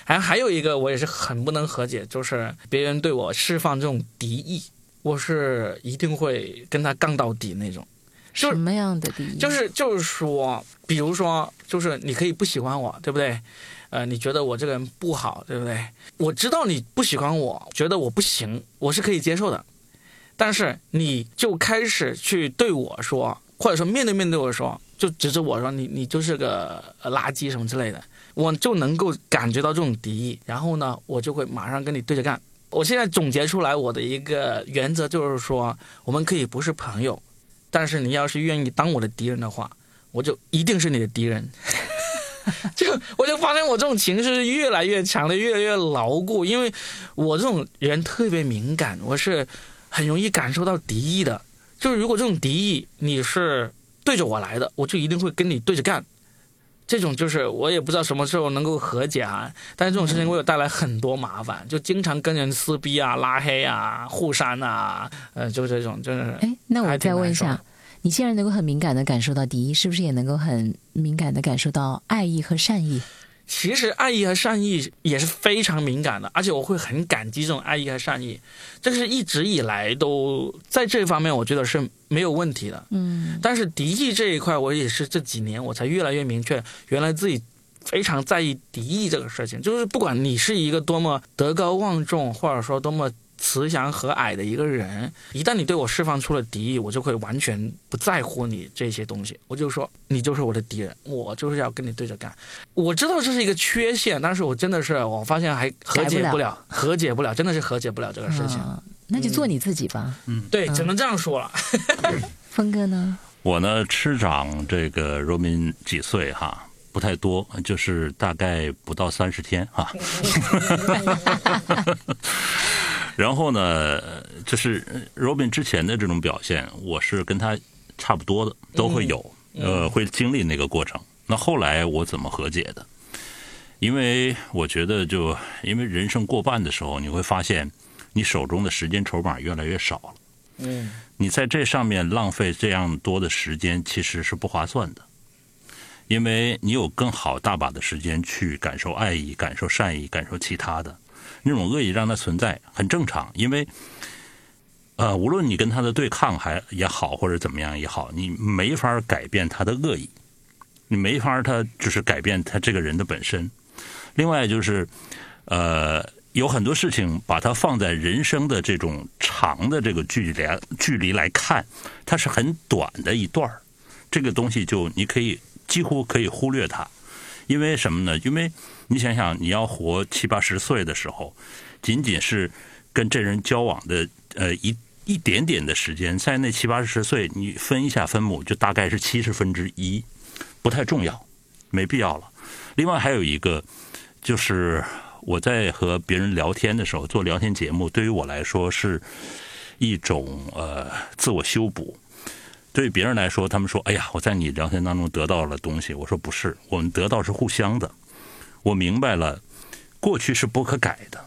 还还有一个我也是很不能和解，就是别人对我释放这种敌意，我是一定会跟他杠到底那种。就什么样的敌意？就是就是说，比如说，就是你可以不喜欢我，对不对？呃，你觉得我这个人不好，对不对？我知道你不喜欢我，觉得我不行，我是可以接受的。但是你就开始去对我说，或者说面对面对我说，就指着我说你你就是个垃圾什么之类的，我就能够感觉到这种敌意，然后呢，我就会马上跟你对着干。我现在总结出来我的一个原则就是说，我们可以不是朋友，但是你要是愿意当我的敌人的话，我就一定是你的敌人。就我就发现我这种情绪是越来越强的，越来越牢固，因为我这种人特别敏感，我是很容易感受到敌意的。就是如果这种敌意你是对着我来的，我就一定会跟你对着干。这种就是我也不知道什么时候能够和解啊，但是这种事情给我带来很多麻烦，就经常跟人撕逼啊、拉黑啊、互删啊，呃，就这种，真的是。哎，那我再问一下你现在能够很敏感的感受到敌意，是不是也能够很敏感的感受到爱意和善意？其实爱意和善意也是非常敏感的，而且我会很感激这种爱意和善意，这是一直以来都在这方面我觉得是没有问题的。嗯，但是敌意这一块，我也是这几年我才越来越明确，原来自己非常在意敌意这个事情。就是不管你是一个多么德高望重，或者说多么慈祥和蔼的一个人，一旦你对我释放出了敌意，我就会完全不在乎你这些东西。我就说你就是我的敌人，我就是要跟你对着干。我知道这是一个缺陷，但是我真的是我发现还和解改不不了，和解不了，真的是和解不了这个事情。啊那就做你自己吧。嗯对，只能这样说了。峰哥呢？我呢，吃长这个 Robin 几岁哈？不太多，就是大概不到三十天哈。然后呢，就是 Robin 之前的这种表现，我是跟他差不多的，都会有，呃，会经历那个过程。那后来我怎么和解的？因为我觉得就，因为人生过半的时候，你会发现你手中的时间筹码越来越少了。嗯你在这上面浪费这样多的时间，其实是不划算的，因为你有更好大把的时间去感受爱意、感受善意、感受其他的那种恶意，让它存在很正常。因为，呃，无论你跟他的对抗还也好，或者怎么样也好，你没法改变他的恶意，你没法他就是改变他这个人的本身。另外就是，呃。有很多事情，把它放在人生的这种长的这个距离距离来看，它是很短的一段。这个东西就你可以几乎可以忽略它，因为什么呢？因为你想想，你要活七八十岁的时候，仅仅是跟这人交往的呃一一点点的时间，在那七八十岁，你分一下分母，就大概是七十分之一，不太重要，没必要了。另外还有一个就是。我在和别人聊天的时候，做聊天节目，对于我来说是一种呃自我修补。对于别人来说，他们说：“哎呀，我在你聊天当中得到了东西。”我说：“不是，我们得到是互相的。我明白了，过去是不可改的，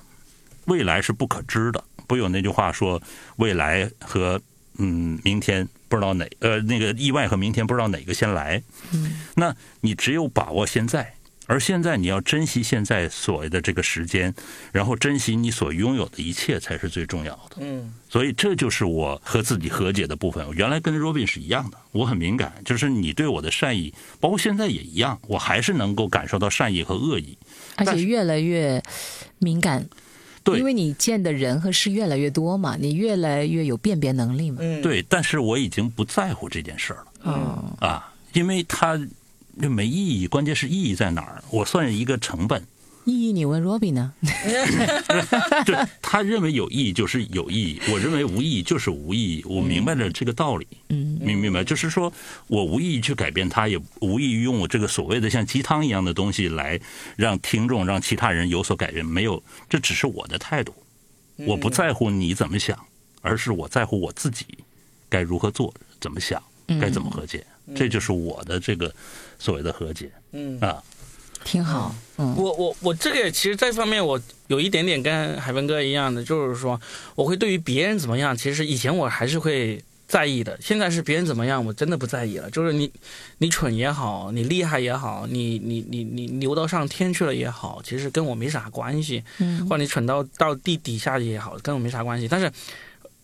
未来是不可知的。不有那句话说，未来和嗯明天不知道哪呃那个意外和明天不知道哪个先来。嗯，那你只有把握现在。”而现在你要珍惜现在所谓的这个时间，然后珍惜你所拥有的一切才是最重要的。嗯，所以这就是我和自己和解的部分。原来跟 Robin 是一样的，我很敏感，就是你对我的善意，包括现在也一样，我还是能够感受到善意和恶意，而且越来越敏感，对因为你见的人和事越来越多嘛，你越来越有辨别能力嘛。嗯，对。但是我已经不在乎这件事儿了嗯，啊，因为它就没意义。关键是意义在哪儿？我算一个成本。意义，你问 Robin 呢？对 他认为有意义就是有意义，我认为无意义就是无意义。我明白了这个道理，嗯，明明白？就是说我无意义去改变他，也无意义用我这个所谓的像鸡汤一样的东西来让听众、让其他人有所改变。没有，这只是我的态度。我不在乎你怎么想，而是我在乎我自己该如何做、怎么想、该怎么和解。这就是我的这个所谓的和解嗯。啊。挺好。嗯，我我我这个其实这方面我有一点点跟海文哥一样的，就是说我会对于别人怎么样，其实以前我还是会在意的。现在是别人怎么样，我真的不在意了。就是你，你蠢也好，你厉害也好，你你你你牛到上天去了也好，其实跟我没啥关系。嗯或者你蠢到到地底下也好，跟我没啥关系。但是，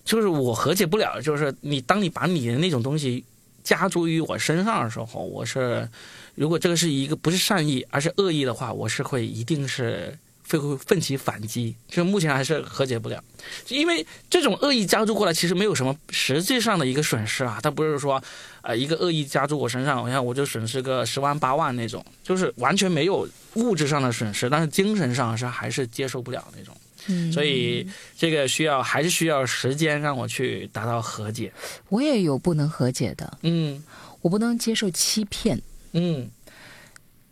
就是我和解不了，就是你当你把你的那种东西加诸于我身上的时候，我是如果这个是一个不是善意而是恶意的话，我是会一定是会会奋起反击。就目前还是和解不了，因为这种恶意加诸过来，其实没有什么实际上的一个损失啊，它不是说呃一个恶意加诸我身上，我看我就损失个十万八万那种，就是完全没有物质上的损失，但是精神上是还是接受不了那种。嗯。所以这个需要还是需要时间让我去达到和解。我也有不能和解的，嗯。我不能接受欺骗，嗯。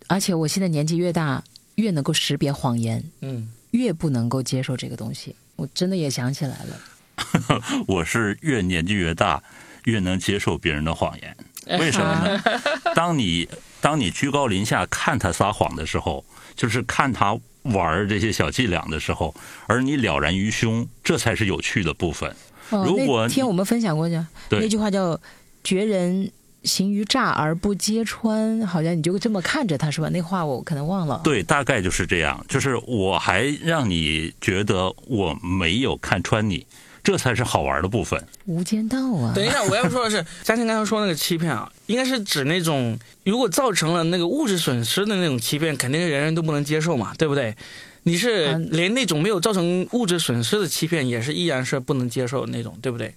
而且我现在年纪越大，越能够识别谎言，嗯。越不能够接受这个东西。我真的也想起来了，我是越年纪越大，越能接受别人的谎言。为什么呢？当你当你居高临下看他撒谎的时候，就是看他玩这些小伎俩的时候，而你了然于胸，这才是有趣的部分。哦，如果那天我们分享过去对那句话叫“绝人行于诈而不揭穿”，好像你就这么看着他是吧？那话我可能忘了。对，大概就是这样。就是我还让你觉得我没有看穿你，这才是好玩的部分。无间道啊！等一下，我要说的是，嘉欣刚才说那个欺骗啊，应该是指那种如果造成了那个物质损失的那种欺骗，肯定是人人都不能接受嘛，对不对？你是嗯连那种没有造成物质损失的欺骗，也是依然是不能接受的那种，对不对？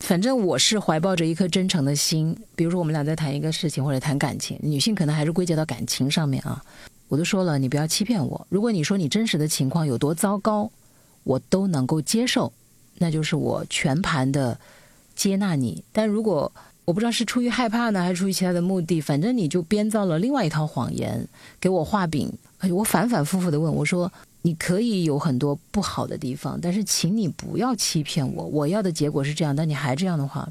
反正我是怀抱着一颗真诚的心，比如说我们俩在谈一个事情或者谈感情，女性可能还是归结到感情上面啊。我都说了，你不要欺骗我。如果你说你真实的情况有多糟糕，我都能够接受，那就是我全盘的接纳你。但如果我不知道是出于害怕呢，还是出于其他的目的，反正你就编造了另外一套谎言，给我画饼。哎我反反复复的问我说：“你可以有很多不好的地方，但是请你不要欺骗我。我要的结果是这样，但你还这样的话，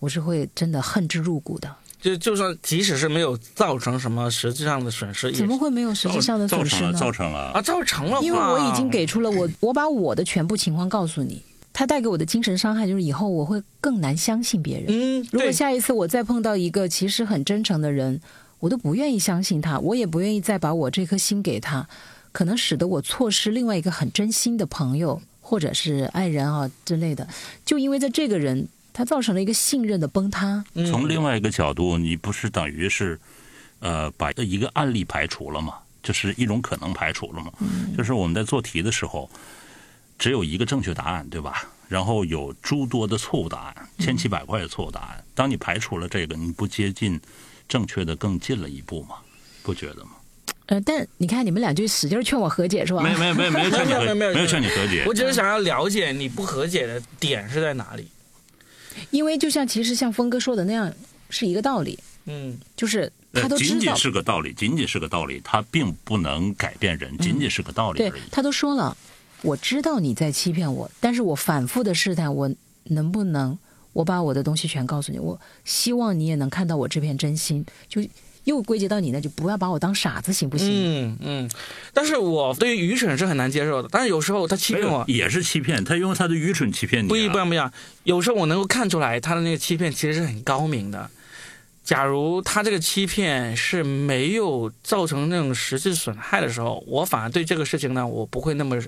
我是会真的恨之入骨的。就就算即使是没有造成什么实际上的损失，也怎么会没有实际上的造成了，损失呢？造成了啊，造成了，因为我已经给出了我，我把我的全部情况告诉你，它带给我的精神伤害就是以后我会更难相信别人。嗯，如果下一次我再碰到一个其实很真诚的人，我都不愿意相信他，我也不愿意再把我这颗心给他，可能使得我错失另外一个很真心的朋友或者是爱人啊之类的。就因为在这个人，他造成了一个信任的崩塌。嗯从另外一个角度，你不是等于是，呃，把一个案例排除了吗？就是一种可能排除了嘛？就是我们在做题的时候，只有一个正确答案，对吧？然后有诸多的错误答案，千奇百怪的错误答案。当你排除了这个，你不接近正确的更近了一步吗？不觉得吗？呃，但你看你们俩就使劲劝我和解是吧？没有没有没有没有劝你和 没有没有没有劝你和解我，只是想要了解你不和解的点是在哪里。因为就像其实像峰哥说的那样，是一个道理，嗯就是呃他都知道仅仅，是个道理，仅仅是个道理，他并不能改变人，仅仅是个道理对而已。他都说了，我知道你在欺骗我，但是我反复的试探，我能不能我把我的东西全告诉你？我希望你也能看到我这片真心，就又归结到你那，就不要把我当傻子，行不行？嗯嗯，但是我对于愚蠢是很难接受的。但是有时候他欺骗我，也是欺骗，他用他的愚蠢欺骗你、啊。不一不一样不一样。有时候我能够看出来他的那个欺骗其实是很高明的。假如他这个欺骗是没有造成那种实质损害的时候，我反而对这个事情呢，我不会那么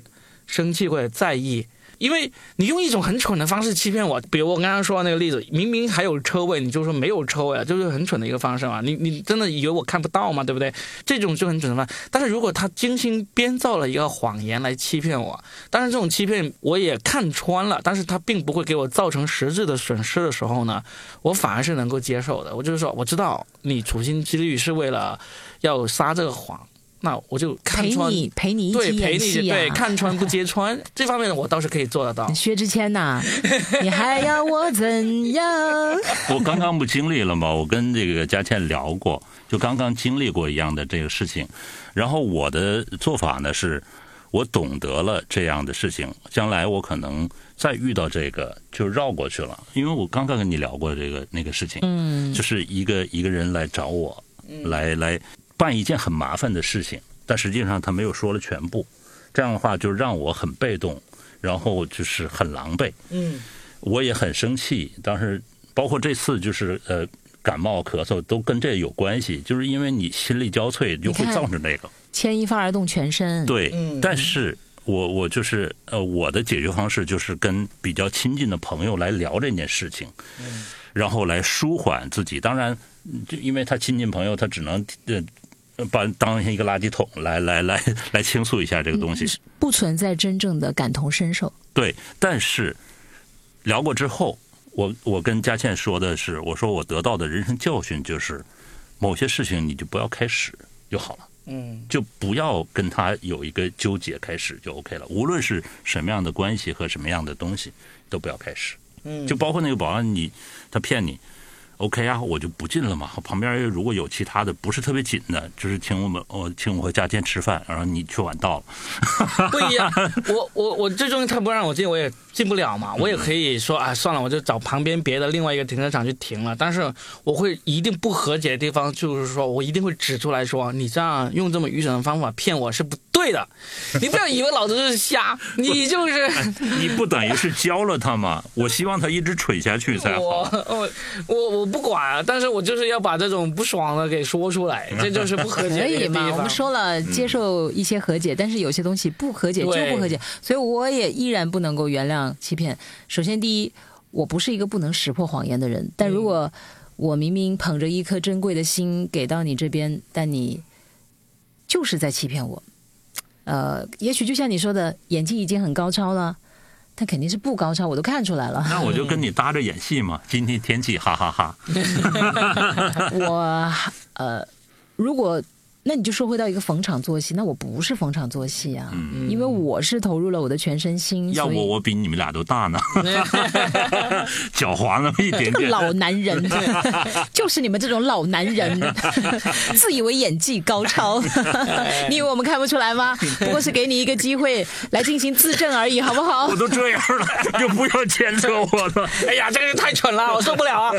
生气或者在意。因为你用一种很蠢的方式欺骗我，比如我刚刚说的那个例子，明明还有车位，你就说没有车位，就是很蠢的一个方式嘛。你你真的以为我看不到吗？对不对？这种就很蠢的方。但是如果他精心编造了一个谎言来欺骗我，当然这种欺骗我也看穿了，但是他并不会给我造成实质的损失的时候呢，我反而是能够接受的。我就是说，我知道你处心积虑是为了要撒这个谎，那我就看陪。你陪你一对，起陪你演戏呀、对 看穿不揭穿，这方面我倒是可以做得到。薛之谦呐、你还要我怎样？我刚刚不经历了吗？我跟这个佳倩聊过，就刚刚经历过一样的这个事情。然后我的做法呢是，我懂得了这样的事情，将来我可能再遇到这个就绕过去了。因为我刚刚跟你聊过这个那个事情，嗯，就是一个一个人来找我，来来办一件很麻烦的事情，但实际上他没有说了全部，这样的话就让我很被动，然后就是很狼狈。嗯我也很生气，当时包括这次就是呃感冒咳嗽都跟这有关系，就是因为你心力交瘁就会造成这个。牵一发而动全身。对，但是我我就是呃我的解决方式就是跟比较亲近的朋友来聊这件事情，然后来舒缓自己。当然，就因为他亲近朋友，他只能呃。把当成一个垃圾桶来来来来倾诉一下这个东西，不存在真正的感同身受。对，但是聊过之后，我我跟佳倩说的是，我说我得到的人生教训就是，某些事情你就不要开始就好了，嗯，就不要跟他有一个纠结，开始就 OK 了。无论是什么样的关系和什么样的东西，都不要开始。嗯，就包括那个保安，你他骗你。OK 啊，我就不进了嘛。旁边如果有其他的不是特别紧的，就是请我们我请我和佳健吃饭，然后你去晚到了。不一样，我我我最终他不让我进，我也进不了嘛。我也可以说啊，算了，我就找旁边别的另外一个停车场去停了。但是我会一定不和解的地方，就是说我一定会指出来说，你这样用这么愚蠢的方法骗我是不对的。你不要以为老子是瞎，你就是 你不等于是教了他吗？我希望他一直蠢下去才好。我我我。不管啊，但是我就是要把这种不爽的给说出来，这就是不和解。可以嘛？我们说了接受一些和解，但是有些东西不和解就不和解，所以我也依然不能够原谅欺骗。首先，第一，我不是一个不能识破谎言的人，但如果我明明捧着一颗珍贵的心给到你这边，但你就是在欺骗我，呃，也许就像你说的，演技已经很高超了。他肯定是不高超，我都看出来了。那我就跟你搭着演戏嘛。今天天气，哈哈哈。我呃，如果。那你就说回到一个逢场作戏，那我不是逢场作戏啊，因为我是投入了我的全身心。要不我比你们俩都大呢，狡猾那么一点点。老男人，就是你们这种老男人，自以为演技高超，你以为我们看不出来吗？不过是给你一个机会来进行自证而已，好不好？我都这样了，就不要牵扯我了。哎呀，这个人太蠢了，我受不了啊！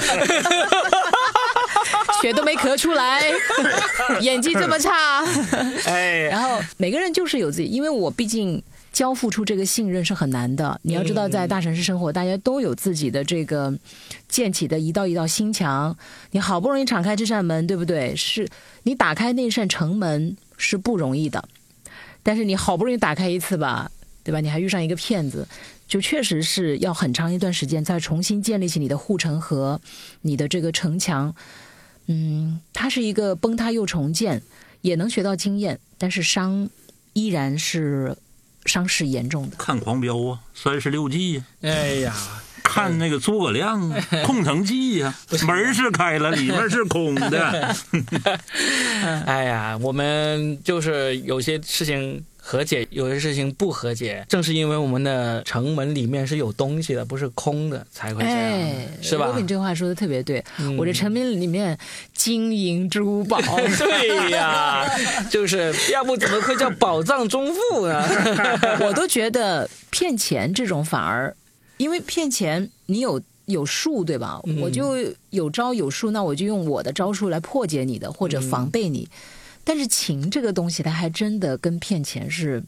血都没咳出来，演技这么差，哎，然后每个人就是有自己，因为我毕竟交付出这个信任是很难的。你要知道，在大城市生活，大家都有自己的这个建起的一道一道心墙。你好不容易敞开这扇门，对不对？是你打开那扇城门是不容易的，但是你好不容易打开一次吧，对吧？你还遇上一个骗子。就确实是要很长一段时间再重新建立起你的护城河，你的这个城墙，嗯，它是一个崩塌又重建，也能学到经验，但是伤依然是伤势严重的。看狂飙啊，三十六计呀，哎呀，看那个诸葛亮啊，空城计呀，门是开了，里面是空的。哎呀，我们就是有些事情。和解有些事情不和解，正是因为我们的城门里面是有东西的，不是空的，才会这样，是吧？你这话说的特别对，我这城门里面金银珠宝，对呀，就是要不怎么会叫宝藏中富呢？我都觉得骗钱这种反而，因为骗钱你有有数对吧？我就有招有数，那我就用我的招数来破解你的或者防备你。但是情这个东西，它还真的跟骗钱是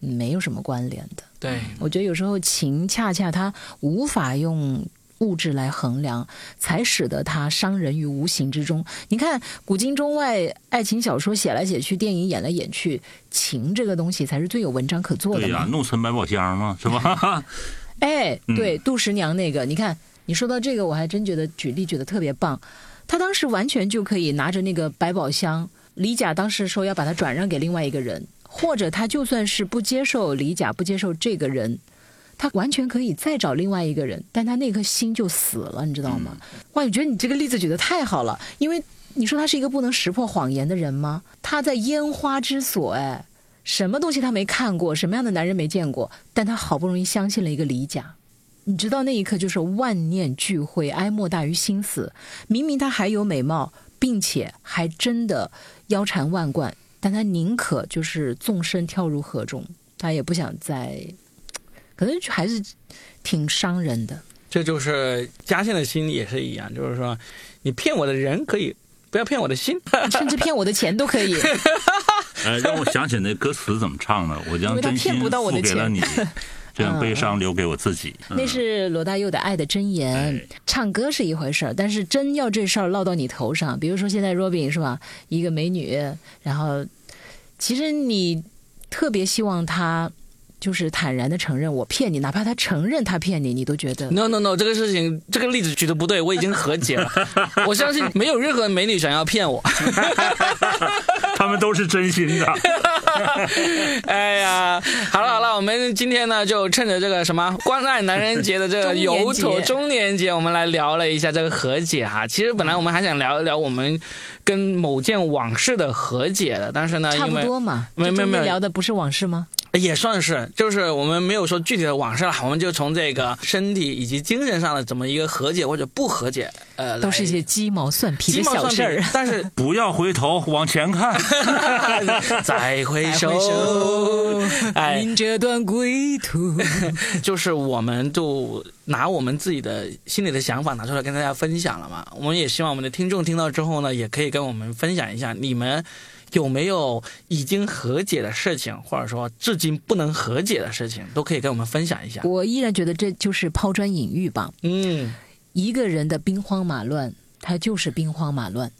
没有什么关联的。对，我觉得有时候情恰恰它无法用物质来衡量，才使得它伤人于无形之中。你看古今中外爱情小说写来写去，电影演来演去，情这个东西才是最有文章可做的。对呀，弄成百宝箱嘛，是吧？哎，对，杜十娘那个，你看你说到这个，我还真觉得举例举的特别棒。他当时完全就可以拿着那个百宝箱。李甲当时说要把他转让给另外一个人，或者他就算是不接受李甲，不接受这个人，他完全可以再找另外一个人，但他那颗心就死了，你知道吗？哇，我觉得你这个例子举得太好了，因为你说他是一个不能识破谎言的人吗？他在烟花之所，哎，什么东西他没看过，什么样的男人没见过，但他好不容易相信了一个李甲，你知道那一刻就是万念俱灰，哀莫大于心死。明明他还有美貌。并且还真的腰缠万贯，但他宁可就是纵身跳入河中，他也不想再，可能还是挺伤人的。这就是嘉庆的心也是一样，就是说，你骗我的人可以，不要骗我的心，甚至骗我的钱都可以。哎，让我想起那歌词怎么唱的，我将真心付给了你。将悲伤留给我自己。那是罗大佑的《爱的箴言》哎，唱歌是一回事儿，但是真要这事儿落到你头上，比如说现在 Robin 是吧，一个美女，然后其实你特别希望她就是坦然的承认我骗你，哪怕他承认他骗你，你都觉得 No no no，这个事情这个例子举的不对，我已经和解了。我相信没有任何美女想要骗我。他们都是真心的。哎呀，好了好了，我们今天呢就趁着这个什么关爱男人节的这个由头中年节，我们来聊了一下这个和解哈。其实本来我们还想聊一聊我们跟某件往事的和解的，但是呢，差不因为多嘛。没没没有聊的不是往事吗？也算是，就是我们没有说具体的往事了，我们就从这个身体以及精神上的怎么一个和解或者不和解，呃，都是一些鸡毛蒜皮的鸡毛蒜皮小事儿。但是不要回头，往前看。再回首，哎，迎这段归途。就是我们就拿我们自己的心里的想法拿出来跟大家分享了嘛。我们也希望我们的听众听到之后呢，也可以跟我们分享一下，你们有没有已经和解的事情，或者说至今不能和解的事情，都可以跟我们分享一下。我依然觉得这就是抛砖引玉吧。嗯，一个人的兵荒马乱，他就是兵荒马乱，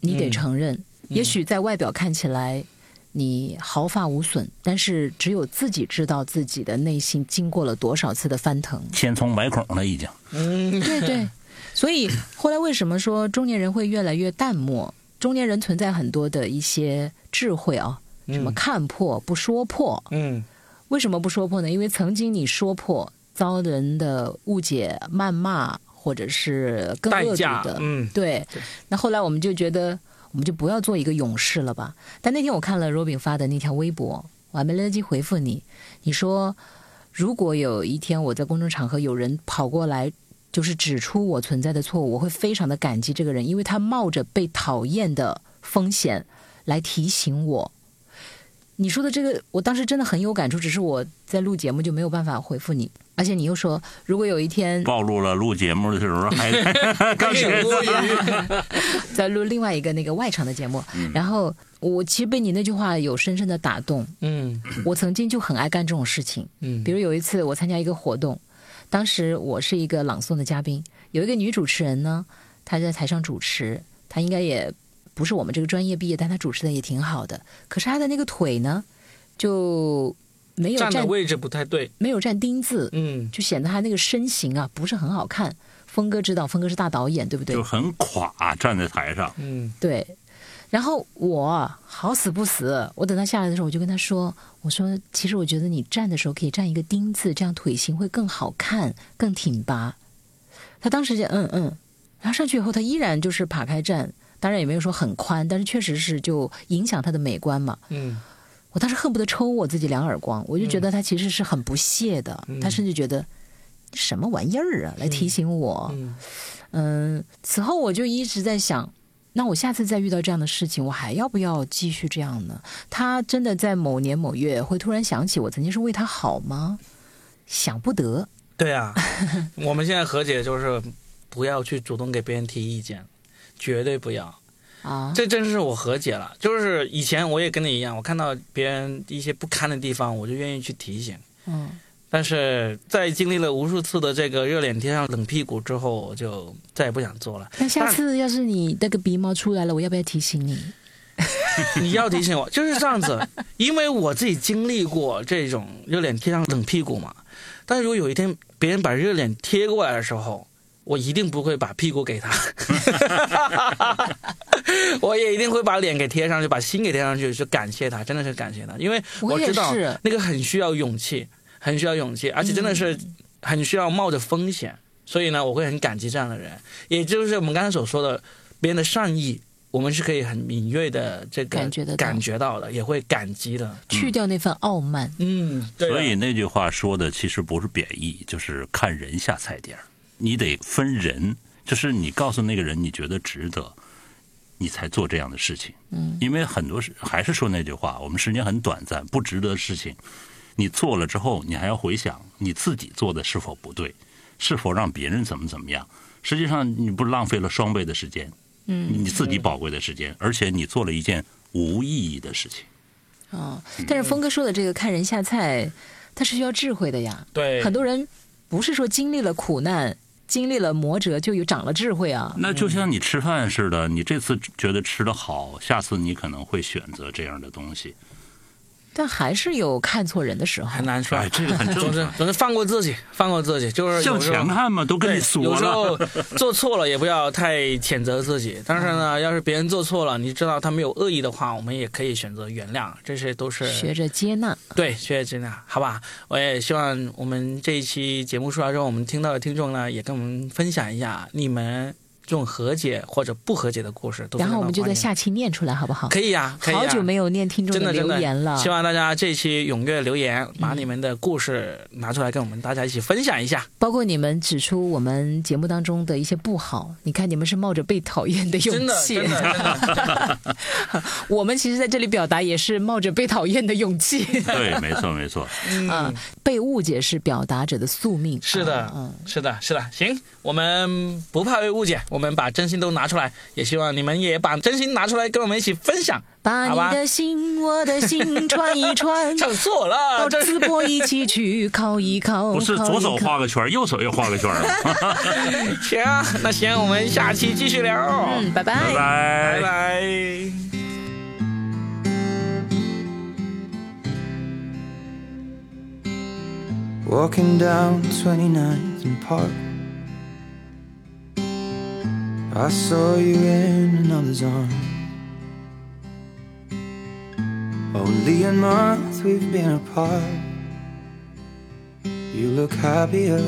你得嗯承认。也许在外表看起来你毫发无损，但是只有自己知道自己的内心经过了多少次的翻腾。千疮百孔了，已经。嗯对对，所以后来为什么说中年人会越来越淡漠？中年人存在很多的一些智慧啊，什么看破不说破。嗯为什么不说破呢？因为曾经你说破，遭人的误解、谩骂，或者是更恶毒的，嗯对对。那后来我们就觉得，我们就不要做一个勇士了吧。但那天我看了 Robin 发的那条微博，我还没来得及回复你。你说，如果有一天我在公众场合有人跑过来，就是指出我存在的错误，我会非常的感激这个人，因为他冒着被讨厌的风险来提醒我。你说的这个，我当时真的很有感触，只是我在录节目就没有办法回复你。而且你又说，如果有一天暴露了录节目的时候还 刚学多余在录另外一个那个外场的节目，然后我其实被你那句话有深深的打动。嗯我曾经就很爱干这种事情，嗯比如有一次我参加一个活动，当时我是一个朗诵的嘉宾，有一个女主持人呢，她在台上主持，她应该也不是我们这个专业毕业，但她主持的也挺好的。可是她的那个腿呢，就没有站站的位置不太对。没有站丁字，嗯就显得她那个身形啊不是很好看。峰哥知道，峰哥是大导演，对不对就？很垮，站在台上。嗯对，然后我好死不死，我等他下来的时候，我就跟他说：“我说，其实我觉得你站的时候可以站一个丁字，这样腿型会更好看，更挺拔。”他当时就嗯嗯，然后上去以后，他依然就是爬开站，当然也没有说很宽，但是确实是就影响他的美观嘛。嗯我当时恨不得抽我自己两耳光，我就觉得他其实是很不屑的，他甚至觉得什么玩意儿啊，来提醒我。嗯嗯，此后我就一直在想，那我下次再遇到这样的事情，我还要不要继续这样呢？他真的在某年某月会突然想起我曾经是为他好吗？想不得。对啊，我们现在和解就是不要去主动给别人提意见，绝对不要。啊，这真是我和解了。就是以前我也跟你一样，我看到别人一些不堪的地方，我就愿意去提醒。嗯，但是在经历了无数次的这个热脸贴上冷屁股之后，我就再也不想做了。那下次要是你那个鼻毛出来了，我要不要提醒你？你要提醒我，就是这样子，因为我自己经历过这种热脸贴上冷屁股嘛。但是如果有一天别人把热脸贴过来的时候，我一定不会把屁股给他，我也一定会把脸给贴上去，把心给贴上去，就感谢他，真的是感谢他，因为我知道那个很需要勇气，很需要勇气，而且真的是很需要冒着风险，所以呢，我会很感激这样的人，也就是我们刚才所说的别人的善意。我们是可以很敏锐的这个感觉得到感觉到的，也会感激的。去掉那份傲慢。嗯，对所以那句话说的其实不是贬义，就是看人下菜碟儿。你得分人，就是你告诉那个人你觉得值得，你才做这样的事情。嗯，因为很多事还是说那句话，我们时间很短暂，不值得的事情，你做了之后，你还要回想你自己做的是否不对，是否让别人怎么怎么样。实际上，你不浪费了双倍的时间，嗯，你自己宝贵的时间，而且你做了一件无意义的事情。哦、但是峰哥说的这个看人下菜，它是需要智慧的呀。对，很多人不是说经历了苦难、经历了磨折就有长了智慧啊。那就像你吃饭似的，你这次觉得吃的好，下次你可能会选择这样的东西。但还是有看错人的时候，很难说。哎，这个很正总是常。总是放过自己，放过自己，就是向有时候前看嘛，都跟你，说有时候了。做错了也不要太谴责自己。但是呢，要是别人做错了，你知道他没有恶意的话，我们也可以选择原谅，这些都是学着接纳。对，学着接纳，好吧？我也希望我们这一期节目出来之后，我们听到的听众呢，也跟我们分享一下你们这种和解或者不和解的故事。都然后我们就在下期念出来，好不好？可以呀、可以呀、好久没有念听众的留言了。希望大家这期踊跃留言，把你们的故事拿出来跟我们大家一起分享一下。包括你们指出我们节目当中的一些不好，你看你们是冒着被讨厌的勇真的，气真，的，真的，我们其实在这里表达也是冒着被讨厌的勇气。对，没错没错。啊，被误解是表达者的宿命。是的嗯，是的，是的。行，我们不怕被误解，我们把真心都拿出来，也希望你们也把真心拿出来跟我们一起分享。把好吧你的心，我的心串一串，唱错了，到这淄博一起去靠一靠。不是左手画个圈，右手又画个圈？行，那行，我们下期继续聊。嗯，拜拜拜拜拜。拜。Walking down 29th and Park. I saw you in another's arms. Only a month we've been apart. You look happier.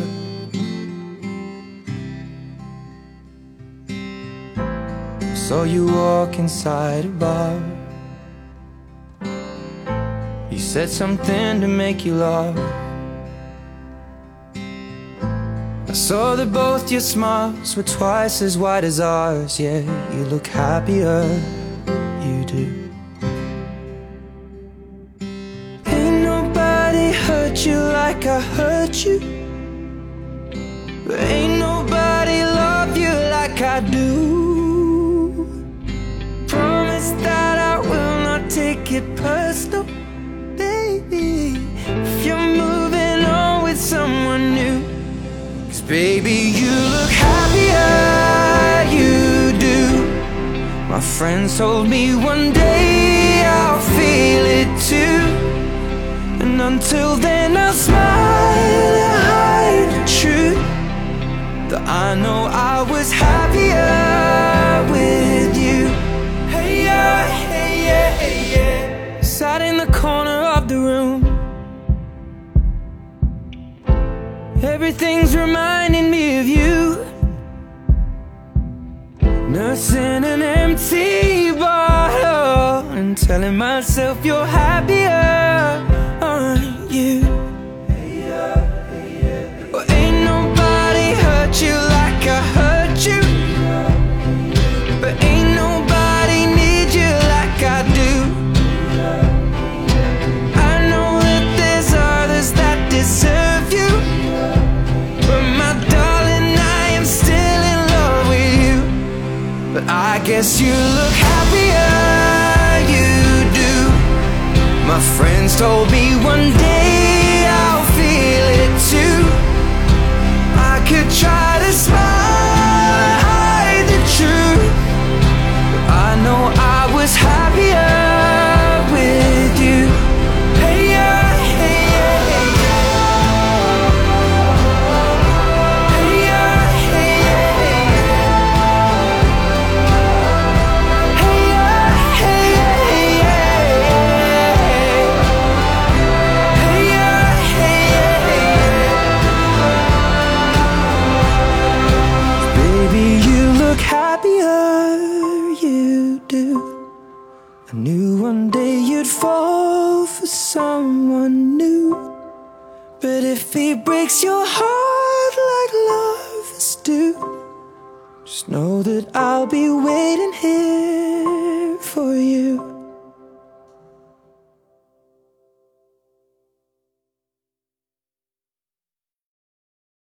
Saw you walk inside a bar. You said something to make you laugh. I saw that both your smiles were twice as wide as ours. Yeah, you look happier, you do. Ain't nobody hurt you like I hurt you. Ain't nobody love you like I do. Promise that I will not take it personal, baby. If you're moving on with someone new. Baby, you look happier, you do. My friends told me one day I'll feel it too. And until then, I'll smile reminding me of you. Nursing an empty bottle and telling myself you're happier, Guess you look happier, you do. My friends told me one day